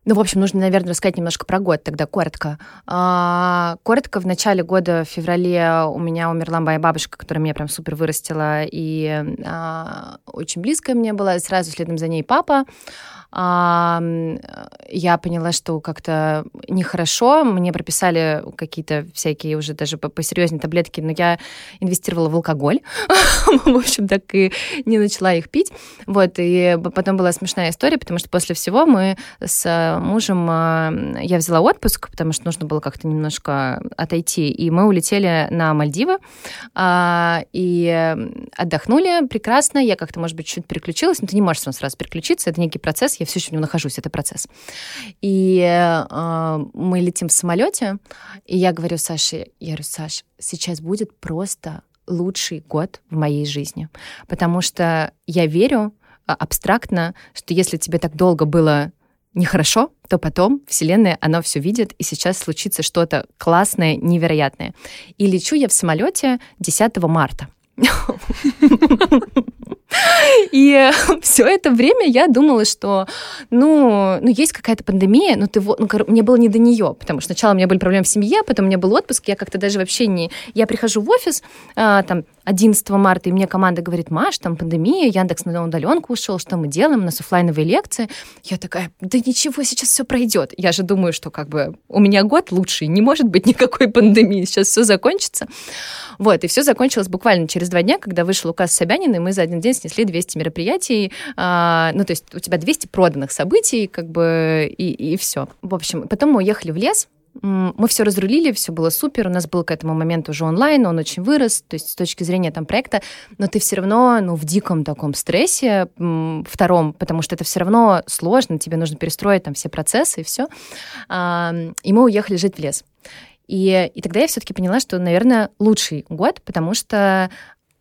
ну, в общем, нужно, наверное, рассказать немножко про год тогда, коротко. А, коротко, в начале года, в феврале, у меня умерла моя бабушка, которая меня прям супер вырастила, и а, очень близкая мне была, сразу следом за ней папа я поняла, что как-то нехорошо. Мне прописали какие-то всякие уже даже посерьезнее таблетки, но я инвестировала в алкоголь. в общем, так и не начала их пить. Вот, и потом была смешная история, потому что после всего мы с мужем... А, я взяла отпуск, потому что нужно было как-то немножко отойти, и мы улетели на Мальдивы а, и отдохнули прекрасно. Я как-то, может быть, чуть переключилась, но ты не можешь сразу переключиться, это некий процесс, я все еще в нем нахожусь, это процесс. И э, мы летим в самолете, и я говорю Саше, я говорю, Саш, сейчас будет просто лучший год в моей жизни, потому что я верю а, абстрактно, что если тебе так долго было нехорошо, то потом Вселенная, она все видит, и сейчас случится что-то классное, невероятное. И лечу я в самолете 10 марта. И все это время я думала, что, ну, ну есть какая-то пандемия, но ты вот, ну, мне было не до нее, потому что сначала у меня были проблемы в семье, потом у меня был отпуск, я как-то даже вообще не... Я прихожу в офис, а, там, 11 марта, и мне команда говорит, Маш, там пандемия, Яндекс на удаленку ушел, что мы делаем, у нас офлайновые лекции. Я такая, да ничего, сейчас все пройдет. Я же думаю, что как бы у меня год лучший, не может быть никакой пандемии, сейчас все закончится. Вот, и все закончилось буквально через два дня, когда вышел указ Собянина, и мы за один день снесли 200 мероприятий, а, ну, то есть у тебя 200 проданных событий, как бы, и, и все. В общем, потом мы уехали в лес, мы все разрулили, все было супер, у нас был к этому моменту уже онлайн, он очень вырос, то есть с точки зрения там проекта, но ты все равно, ну, в диком таком стрессе втором, потому что это все равно сложно, тебе нужно перестроить там все процессы и все. И мы уехали жить в лес. И, и тогда я все-таки поняла, что, наверное, лучший год, потому что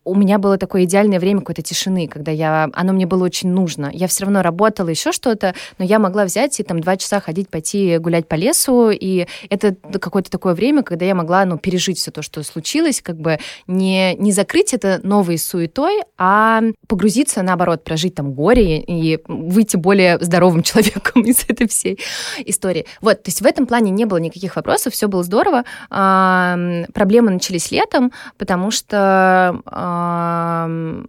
у меня было такое идеальное время какой-то тишины, когда я, оно мне было очень нужно. Я все равно работала, еще что-то, но я могла взять и там два часа ходить, пойти гулять по лесу, и это какое-то такое время, когда я могла, ну, пережить все то, что случилось, как бы не, не закрыть это новой суетой, а погрузиться, наоборот, прожить там горе и выйти более здоровым человеком из этой всей истории. Вот, то есть в этом плане не было никаких вопросов, все было здорово. А, проблемы начались летом, потому что um,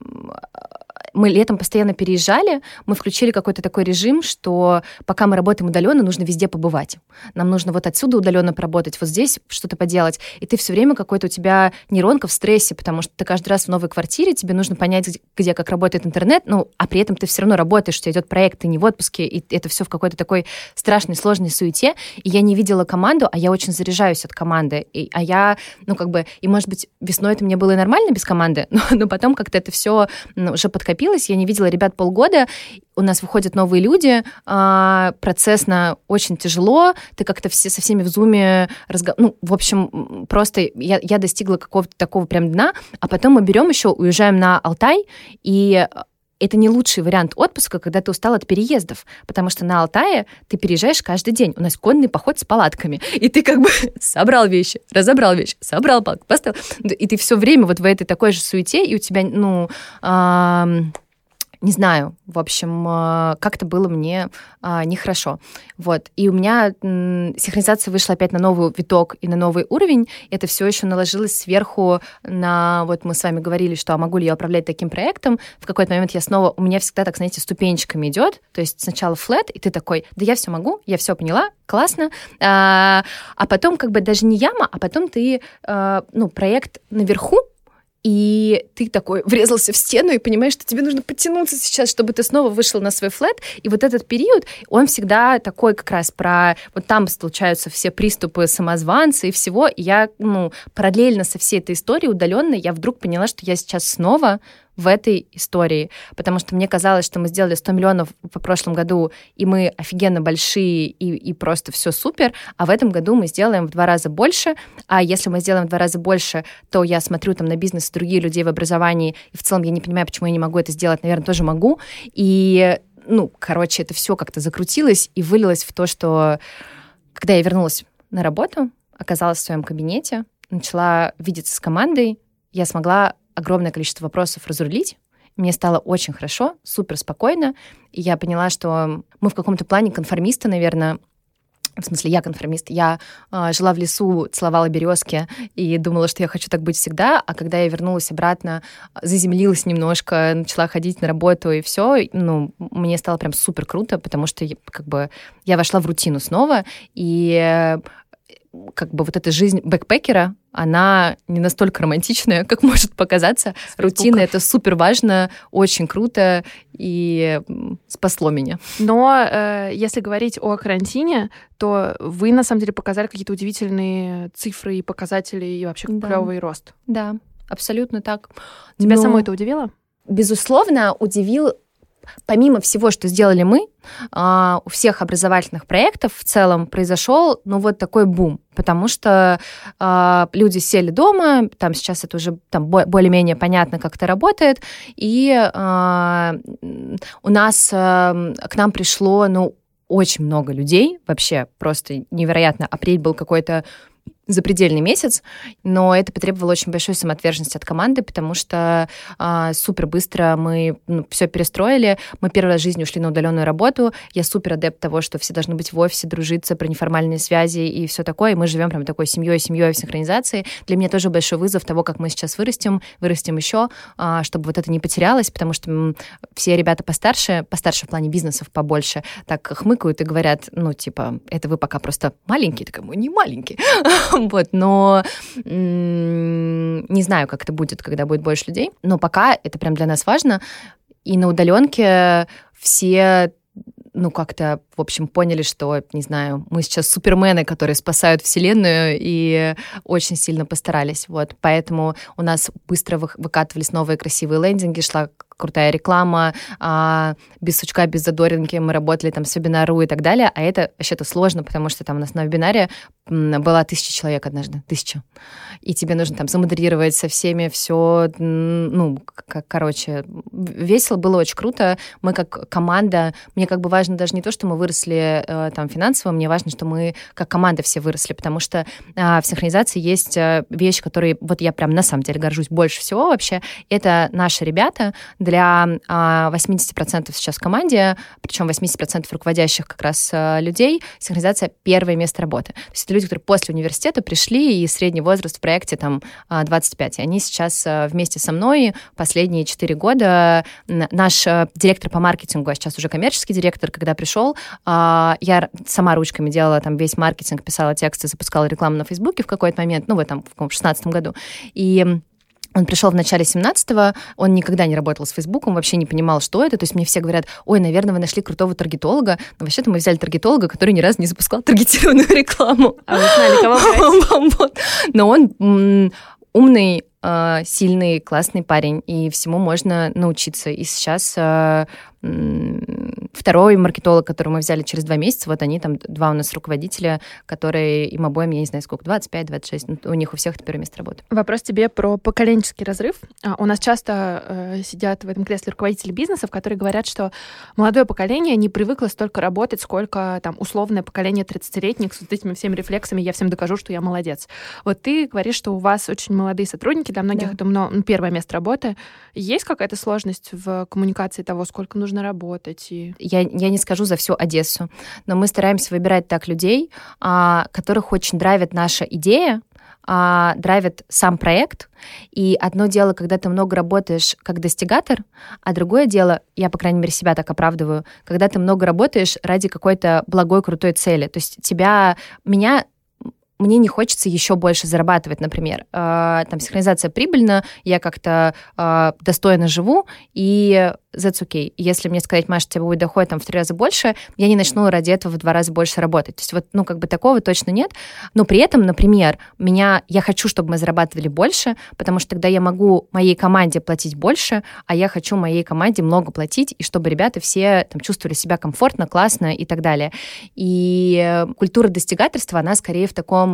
мы летом постоянно переезжали, мы включили какой-то такой режим, что пока мы работаем удаленно, нужно везде побывать. Нам нужно вот отсюда удаленно поработать, вот здесь что-то поделать. И ты все время какой-то у тебя нейронка в стрессе, потому что ты каждый раз в новой квартире, тебе нужно понять, где, как работает интернет, ну, а при этом ты все равно работаешь, у тебя идет проект, ты не в отпуске, и это все в какой-то такой страшной, сложной суете. И я не видела команду, а я очень заряжаюсь от команды. И, а я, ну, как бы, и, может быть, весной это мне было и нормально без команды, но, но потом как-то это все ну, уже подкопилось, скопилось, я не видела ребят полгода, у нас выходят новые люди, а, процессно очень тяжело, ты как-то все, со всеми в зуме разговариваешь. Ну, в общем, просто я, я достигла какого-то такого прям дна, а потом мы берем еще, уезжаем на Алтай, и это не лучший вариант отпуска, когда ты устал от переездов, потому что на Алтае ты переезжаешь каждый день. У нас конный поход с палатками, и ты как бы собрал вещи, разобрал вещи, собрал палатку, поставил, и ты все время вот в этой такой же суете, и у тебя, ну, не знаю, в общем, э, как-то было мне а, нехорошо. Вот. И у меня синхронизация вышла опять на новый виток и на новый уровень. Это все еще наложилось сверху на... Вот мы с вами говорили, что а могу ли я управлять таким проектом. В какой-то момент я снова... У меня всегда так, знаете, ступенечками идет. То есть сначала флет, и ты такой, да я все могу, я все поняла, классно. А, а потом как бы даже не яма, а потом ты, а, ну, проект наверху, и ты такой врезался в стену и понимаешь, что тебе нужно подтянуться сейчас, чтобы ты снова вышел на свой флет. И вот этот период, он всегда такой как раз про... Вот там случаются все приступы самозванца и всего. И я, ну, параллельно со всей этой историей удаленно, я вдруг поняла, что я сейчас снова в этой истории, потому что мне казалось, что мы сделали 100 миллионов в прошлом году, и мы офигенно большие, и, и просто все супер, а в этом году мы сделаем в два раза больше, а если мы сделаем в два раза больше, то я смотрю там на бизнес других людей в образовании, и в целом я не понимаю, почему я не могу это сделать, наверное, тоже могу, и, ну, короче, это все как-то закрутилось и вылилось в то, что когда я вернулась на работу, оказалась в своем кабинете, начала видеться с командой, я смогла огромное количество вопросов разрулить. Мне стало очень хорошо, супер спокойно. И я поняла, что мы в каком-то плане конформисты, наверное, в смысле, я конформист. Я э, жила в лесу, целовала березки и думала, что я хочу так быть всегда. А когда я вернулась обратно, заземлилась немножко, начала ходить на работу и все, ну, мне стало прям супер круто, потому что как бы я вошла в рутину снова, и как бы вот эта жизнь бэкпекера, она не настолько романтичная, как может показаться. Рутина — это супер важно, очень круто и спасло меня. Но э, если говорить о карантине, то вы на самом деле показали какие-то удивительные цифры и показатели и вообще да. клевый рост. Да, абсолютно так. Тебя Но... самой это удивило? Безусловно, удивил помимо всего, что сделали мы, а, у всех образовательных проектов в целом произошел, ну, вот такой бум, потому что э, люди сели дома, там сейчас это уже там более-менее понятно, как это работает, и э, у нас к нам пришло, ну, очень много людей, вообще просто невероятно. Апрель был какой-то запредельный месяц, но это потребовало очень большой самоотверженности от команды, потому что а, супер быстро мы ну, все перестроили. Мы первый раз в жизни ушли на удаленную работу. Я супер адепт того, что все должны быть в офисе, дружиться, про неформальные связи и все такое. И мы живем прям такой семьей, семьей в синхронизации. Для меня тоже большой вызов того, как мы сейчас вырастем, вырастем еще, а, чтобы вот это не потерялось, потому что все ребята постарше, постарше в плане бизнесов побольше, так хмыкают и говорят, ну, типа, это вы пока просто маленькие, такая, мы не маленькие. Вот, но не знаю, как это будет, когда будет больше людей. Но пока это прям для нас важно. И на удаленке все ну, как-то, в общем, поняли, что, не знаю, мы сейчас супермены, которые спасают Вселенную, и очень сильно постарались. Вот, поэтому у нас быстро выкатывались новые красивые лендинги, шла крутая реклама, а, без сучка, без задоринки мы работали там с вебинару и так далее, а это вообще-то сложно, потому что там у нас на вебинаре была тысяча человек однажды, тысяча, и тебе нужно там замодерировать со всеми все, ну, как, короче, весело, было очень круто, мы как команда, мне как бы важно даже не то, что мы выросли э, там финансово, мне важно, что мы как команда все выросли, потому что а, в синхронизации есть э, вещь, которой вот я прям на самом деле горжусь больше всего вообще, это наши ребята, для 80% а, сейчас в команде, причем 80% руководящих как раз а, людей, синхронизация — первое место работы. То есть это люди, которые после университета пришли, и средний возраст в проекте там 25. А, и они сейчас вместе со мной последние 4 года. Наш директор по маркетингу, а сейчас уже коммерческий директор, когда пришел, я сама ручками делала там весь маркетинг, писала тексты, запускала рекламу на Фейсбуке в какой-то момент, ну, в этом, в 16 году. И он пришел в начале 17-го, он никогда не работал с Фейсбуком, вообще не понимал, что это. То есть мне все говорят, ой, наверное, вы нашли крутого таргетолога. Но вообще-то мы взяли таргетолога, который ни разу не запускал таргетированную рекламу. А вы знали, кого брать? Но он умный, а, сильный, классный парень, и всему можно научиться. И сейчас а, второй маркетолог, которого мы взяли через два месяца, вот они там, два у нас руководителя, которые им обоим, я не знаю сколько, 25-26, ну, у них у всех это первое место работы. Вопрос тебе про поколенческий разрыв. А, у нас часто э, сидят в этом кресле руководители бизнесов, которые говорят, что молодое поколение не привыкло столько работать, сколько там условное поколение 30-летних с вот этими всеми рефлексами «я всем докажу, что я молодец». Вот ты говоришь, что у вас очень молодые сотрудники, для многих да. это ну, первое место работы. Есть какая-то сложность в коммуникации того, сколько нужно работать? И я, я не скажу за всю Одессу, но мы стараемся выбирать так людей, а, которых очень драйвит наша идея, а, драйвит сам проект. И одно дело, когда ты много работаешь как достигатор, а другое дело, я, по крайней мере, себя так оправдываю, когда ты много работаешь ради какой-то благой, крутой цели. То есть тебя, меня мне не хочется еще больше зарабатывать, например. Э, там синхронизация прибыльна, я как-то э, достойно живу, и that's okay. Если мне сказать, Маша, тебе будет доход там в три раза больше, я не начну ради этого в два раза больше работать. То есть вот, ну, как бы такого точно нет. Но при этом, например, меня, я хочу, чтобы мы зарабатывали больше, потому что тогда я могу моей команде платить больше, а я хочу моей команде много платить, и чтобы ребята все там чувствовали себя комфортно, классно и так далее. И культура достигаторства, она скорее в таком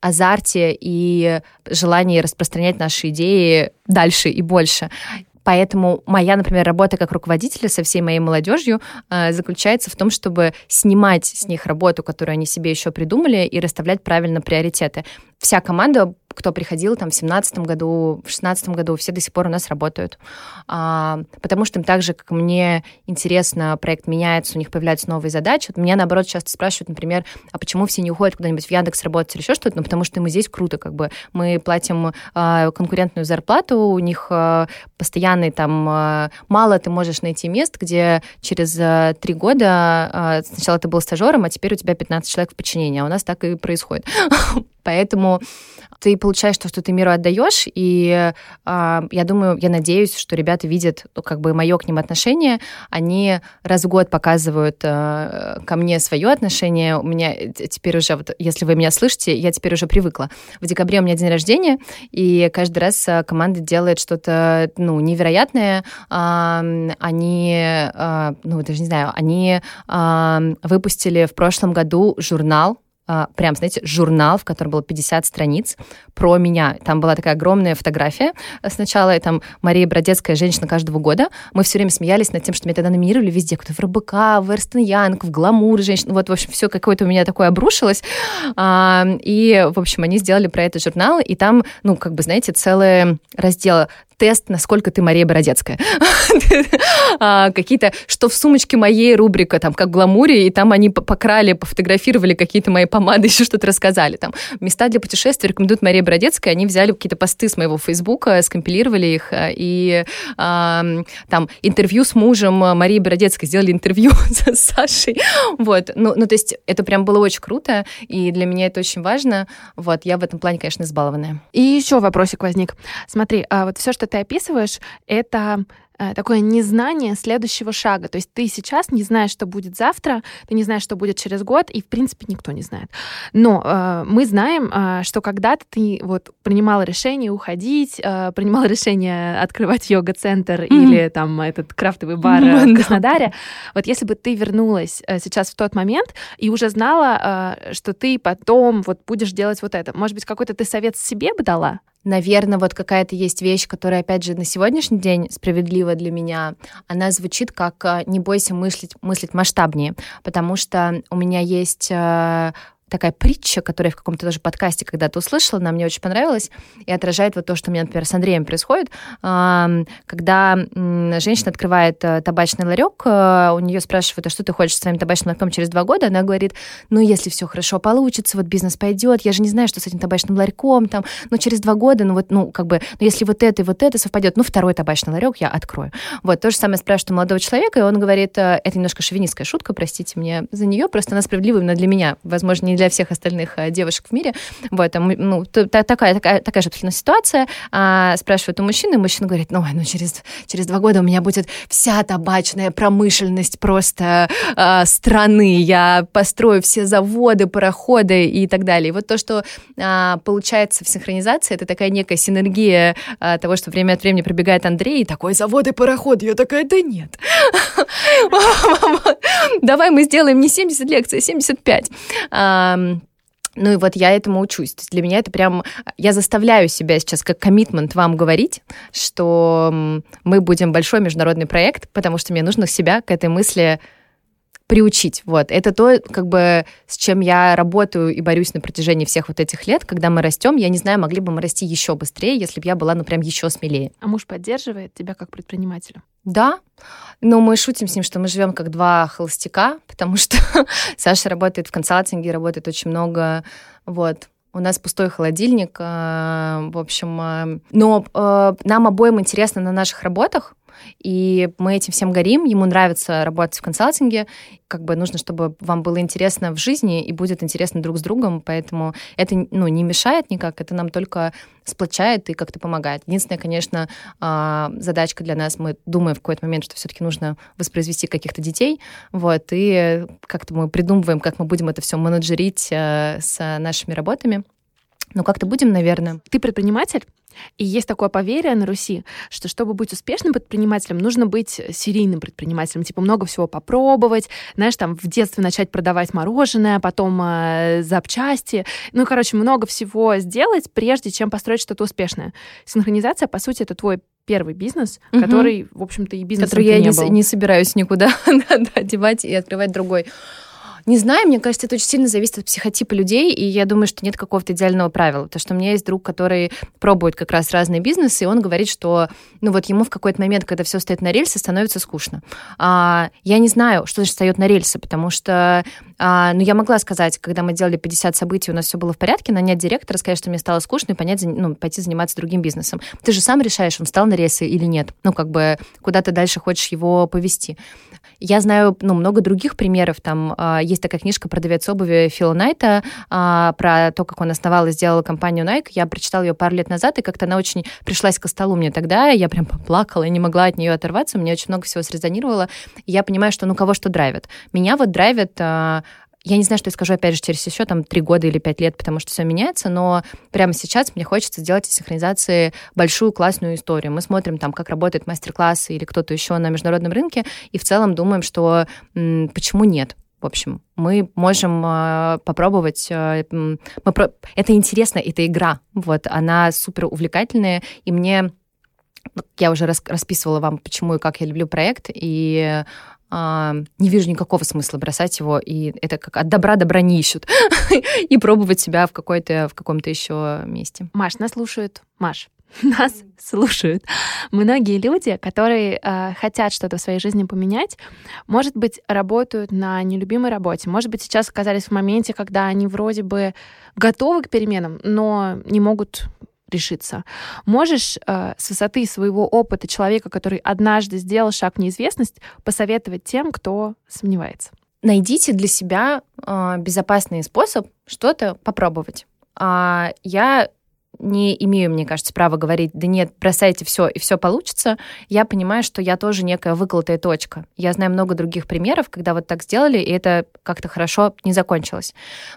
азарте и желании распространять наши идеи дальше и больше. Поэтому моя, например, работа как руководителя со всей моей молодежью э, заключается в том, чтобы снимать с них работу, которую они себе еще придумали, и расставлять правильно приоритеты. Вся команда кто приходил там в семнадцатом году, в шестнадцатом году, все до сих пор у нас работают. А, потому что им так же, как мне интересно, проект меняется, у них появляются новые задачи. Вот меня, наоборот, часто спрашивают, например, а почему все не уходят куда-нибудь в Яндекс работать или еще что-то? Ну, потому что мы здесь круто, как бы. Мы платим а, конкурентную зарплату, у них а, постоянный там... А, мало ты можешь найти мест, где через а, три года а, сначала ты был стажером, а теперь у тебя 15 человек в подчинении, а у нас так и происходит. Поэтому ты получаешь то, что ты миру отдаешь, и э, я думаю, я надеюсь, что ребята видят, ну, как бы мое к ним отношение, они раз в год показывают э, ко мне свое отношение. У меня теперь уже, вот, если вы меня слышите, я теперь уже привыкла. В декабре у меня день рождения, и каждый раз э, команда делает что-то, ну, невероятное. Э, они, э, ну, даже не знаю, они э, выпустили в прошлом году журнал прям, знаете, журнал, в котором было 50 страниц про меня. Там была такая огромная фотография сначала, и там Мария Бродецкая, женщина каждого года. Мы все время смеялись над тем, что меня тогда номинировали везде, кто в РБК, в Эрстен Янг, в Гламур женщин. Вот, в общем, все какое-то у меня такое обрушилось. А, и, в общем, они сделали про это журнал, и там, ну, как бы, знаете, целый раздел тест, насколько ты Мария Бородецкая. А, какие-то, что в сумочке моей рубрика, там, как в гламуре, и там они покрали, пофотографировали какие-то мои помады, еще что-то рассказали. Там, места для путешествий рекомендует Мария Бородецкая. Они взяли какие-то посты с моего Фейсбука, скомпилировали их, э, и там интервью с мужем Марии Бородецкой, сделали интервью с Сашей. Вот. Ну, ну, то есть это прям было очень круто, и для меня это очень важно. Вот. Я в этом плане, конечно, избалованная. И еще вопросик возник. Смотри, а вот все, что ты описываешь, это Э, такое незнание следующего шага. То есть ты сейчас не знаешь, что будет завтра, ты не знаешь, что будет через год, и в принципе никто не знает. Но э, мы знаем, э, что когда-то ты вот принимала решение уходить, э, принимала решение открывать йога-центр mm-hmm. или там этот крафтовый бар mm-hmm. в Краснодаре. Вот если бы ты вернулась э, сейчас в тот момент и уже знала, э, что ты потом вот будешь делать вот это, может быть, какой-то ты совет себе бы дала? Наверное, вот какая-то есть вещь, которая, опять же, на сегодняшний день справедлива для меня. Она звучит как э, «не бойся мыслить, мыслить масштабнее», потому что у меня есть э, такая притча, которую я в каком-то тоже подкасте когда-то услышала, она мне очень понравилась, и отражает вот то, что у меня, например, с Андреем происходит. Когда женщина открывает э, табачный ларек, э, у нее спрашивают, а что ты хочешь с своим табачным ларьком через два года? Она говорит, ну, если все хорошо получится, вот бизнес пойдет, я же не знаю, что с этим табачным ларьком, там, ну, через два года, ну, вот, ну, как бы, ну, если вот это и вот это совпадет, ну, второй табачный ларек я открою. Вот, то же самое спрашивают у молодого человека, и он говорит, э, это немножко шовинистская шутка, простите мне за нее, просто она справедлива именно для меня, возможно, не для для всех остальных э, девушек в мире. Вот, там, ну, такая, такая, такая же абсолютно ситуация. А, спрашивают у мужчины, и мужчина говорит, ну, ну через, через два года у меня будет вся табачная промышленность просто а, страны, я построю все заводы, пароходы и так далее. И вот то, что а, получается в синхронизации, это такая некая синергия а, того, что время от времени пробегает Андрей, и такой, завод и пароход. Я такая, да нет. Давай мы сделаем не 70 лекций, а 75. Ну и вот я этому учусь. То есть для меня это прям... Я заставляю себя сейчас как коммитмент вам говорить, что мы будем большой международный проект, потому что мне нужно себя к этой мысли приучить. Вот. Это то, как бы, с чем я работаю и борюсь на протяжении всех вот этих лет. Когда мы растем, я не знаю, могли бы мы расти еще быстрее, если бы я была, ну, прям еще смелее. А муж поддерживает тебя как предпринимателя? Да, но мы шутим с ним, что мы живем как два холостяка, потому что Саша работает в консалтинге, работает очень много, вот, у нас пустой холодильник, э, в общем, э, но э, нам обоим интересно на наших работах, и мы этим всем горим, ему нравится работать в консалтинге, как бы нужно, чтобы вам было интересно в жизни и будет интересно друг с другом, поэтому это ну, не мешает никак, это нам только сплочает и как-то помогает. Единственная, конечно, а, задачка для нас, мы думаем в какой-то момент, что все-таки нужно воспроизвести каких-то детей, вот, и как-то мы придумываем, как мы будем это все менеджерить э, с нашими работами. Ну, как-то будем, наверное. Ты предприниматель? И есть такое поверье на Руси, что чтобы быть успешным предпринимателем, нужно быть серийным предпринимателем, типа много всего попробовать, знаешь, там в детстве начать продавать мороженое, потом э, запчасти, ну, короче, много всего сделать, прежде чем построить что-то успешное. Синхронизация, по сути, это твой первый бизнес, угу. который, в общем-то, и бизнес который я не, не, не собираюсь никуда девать и открывать другой. Не знаю, мне кажется, это очень сильно зависит от психотипа людей, и я думаю, что нет какого-то идеального правила. Потому что у меня есть друг, который пробует как раз разные бизнесы, и он говорит, что ну вот ему в какой-то момент, когда все стоит на рельсы, становится скучно. А, я не знаю, что значит встает на рельсы, потому что а, ну, я могла сказать, когда мы делали 50 событий, у нас все было в порядке, нанять директора, сказать, что мне стало скучно, и понять, ну, пойти заниматься другим бизнесом. Ты же сам решаешь, он встал на рельсы или нет. Ну, как бы, куда ты дальше хочешь его повести. Я знаю, ну, много других примеров. Там а, есть такая книжка «Продавец обуви» Фила Найта а, про то, как он основал и сделал компанию Nike. Я прочитала ее пару лет назад, и как-то она очень пришлась к столу мне тогда. Я прям поплакала и не могла от нее оторваться. Мне очень много всего срезонировало. И я понимаю, что ну кого что драйвит. Меня вот драйвит а, я не знаю, что я скажу, опять же, через еще там три года или пять лет, потому что все меняется, но прямо сейчас мне хочется сделать из синхронизации большую классную историю. Мы смотрим там, как работают мастер-классы или кто-то еще на международном рынке, и в целом думаем, что м, почему нет? В общем, мы можем э, попробовать. Э, мы про... Это интересно, это игра. Вот, она супер увлекательная, и мне я уже рас, расписывала вам, почему и как я люблю проект, и не вижу никакого смысла бросать его, и это как от добра добра не ищут, и пробовать себя в, какой-то, в каком-то еще месте. Маш, нас слушают. Маш, нас слушают многие люди, которые э, хотят что-то в своей жизни поменять, может быть, работают на нелюбимой работе, может быть, сейчас оказались в моменте, когда они вроде бы готовы к переменам, но не могут решиться. Можешь э, с высоты своего опыта человека, который однажды сделал шаг в неизвестность, посоветовать тем, кто сомневается? Найдите для себя э, безопасный способ что-то попробовать. А я не имею, мне кажется, права говорить, да нет, бросайте все, и все получится, я понимаю, что я тоже некая выколотая точка. Я знаю много других примеров, когда вот так сделали, и это как-то хорошо не закончилось.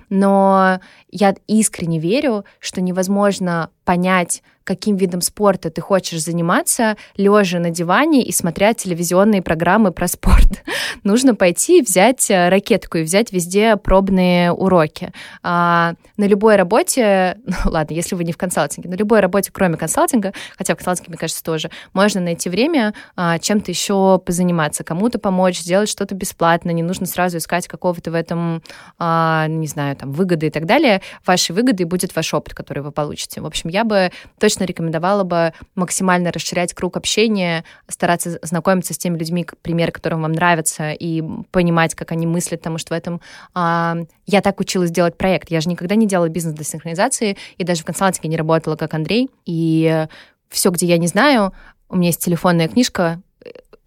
Но я искренне верю, что невозможно понять, каким видом спорта ты хочешь заниматься, лежа на диване и смотря телевизионные программы про спорт. Нужно пойти взять э, ракетку и взять везде пробные уроки. А, на любой работе, ну ладно, если вы не в консалтинге, на любой работе, кроме консалтинга, хотя в консалтинге, мне кажется, тоже, можно найти время а, чем-то еще позаниматься, кому-то помочь, сделать что-то бесплатно, не нужно сразу искать какого-то в этом, а, не знаю, там, выгоды и так далее. Вашей выгодой будет ваш опыт, который вы получите. В общем, я бы точно рекомендовала бы максимально расширять круг общения, стараться знакомиться с теми людьми, примеры которым вам нравятся, и понимать, как они мыслят, потому что в этом а, я так училась делать проект. Я же никогда не делала бизнес для синхронизации, и даже в консалтинге не работала, как Андрей. И все, где я не знаю, у меня есть телефонная книжка,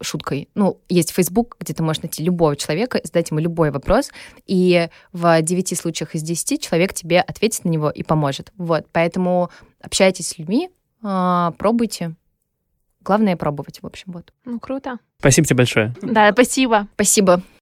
шуткой. Ну, есть Facebook, где ты можешь найти любого человека задать ему любой вопрос, и в 9 случаях из 10 человек тебе ответит на него и поможет. Вот, поэтому общайтесь с людьми, а, пробуйте. Главное пробовать, в общем, вот. Ну, круто. Спасибо тебе большое. Да, спасибо. Спасибо.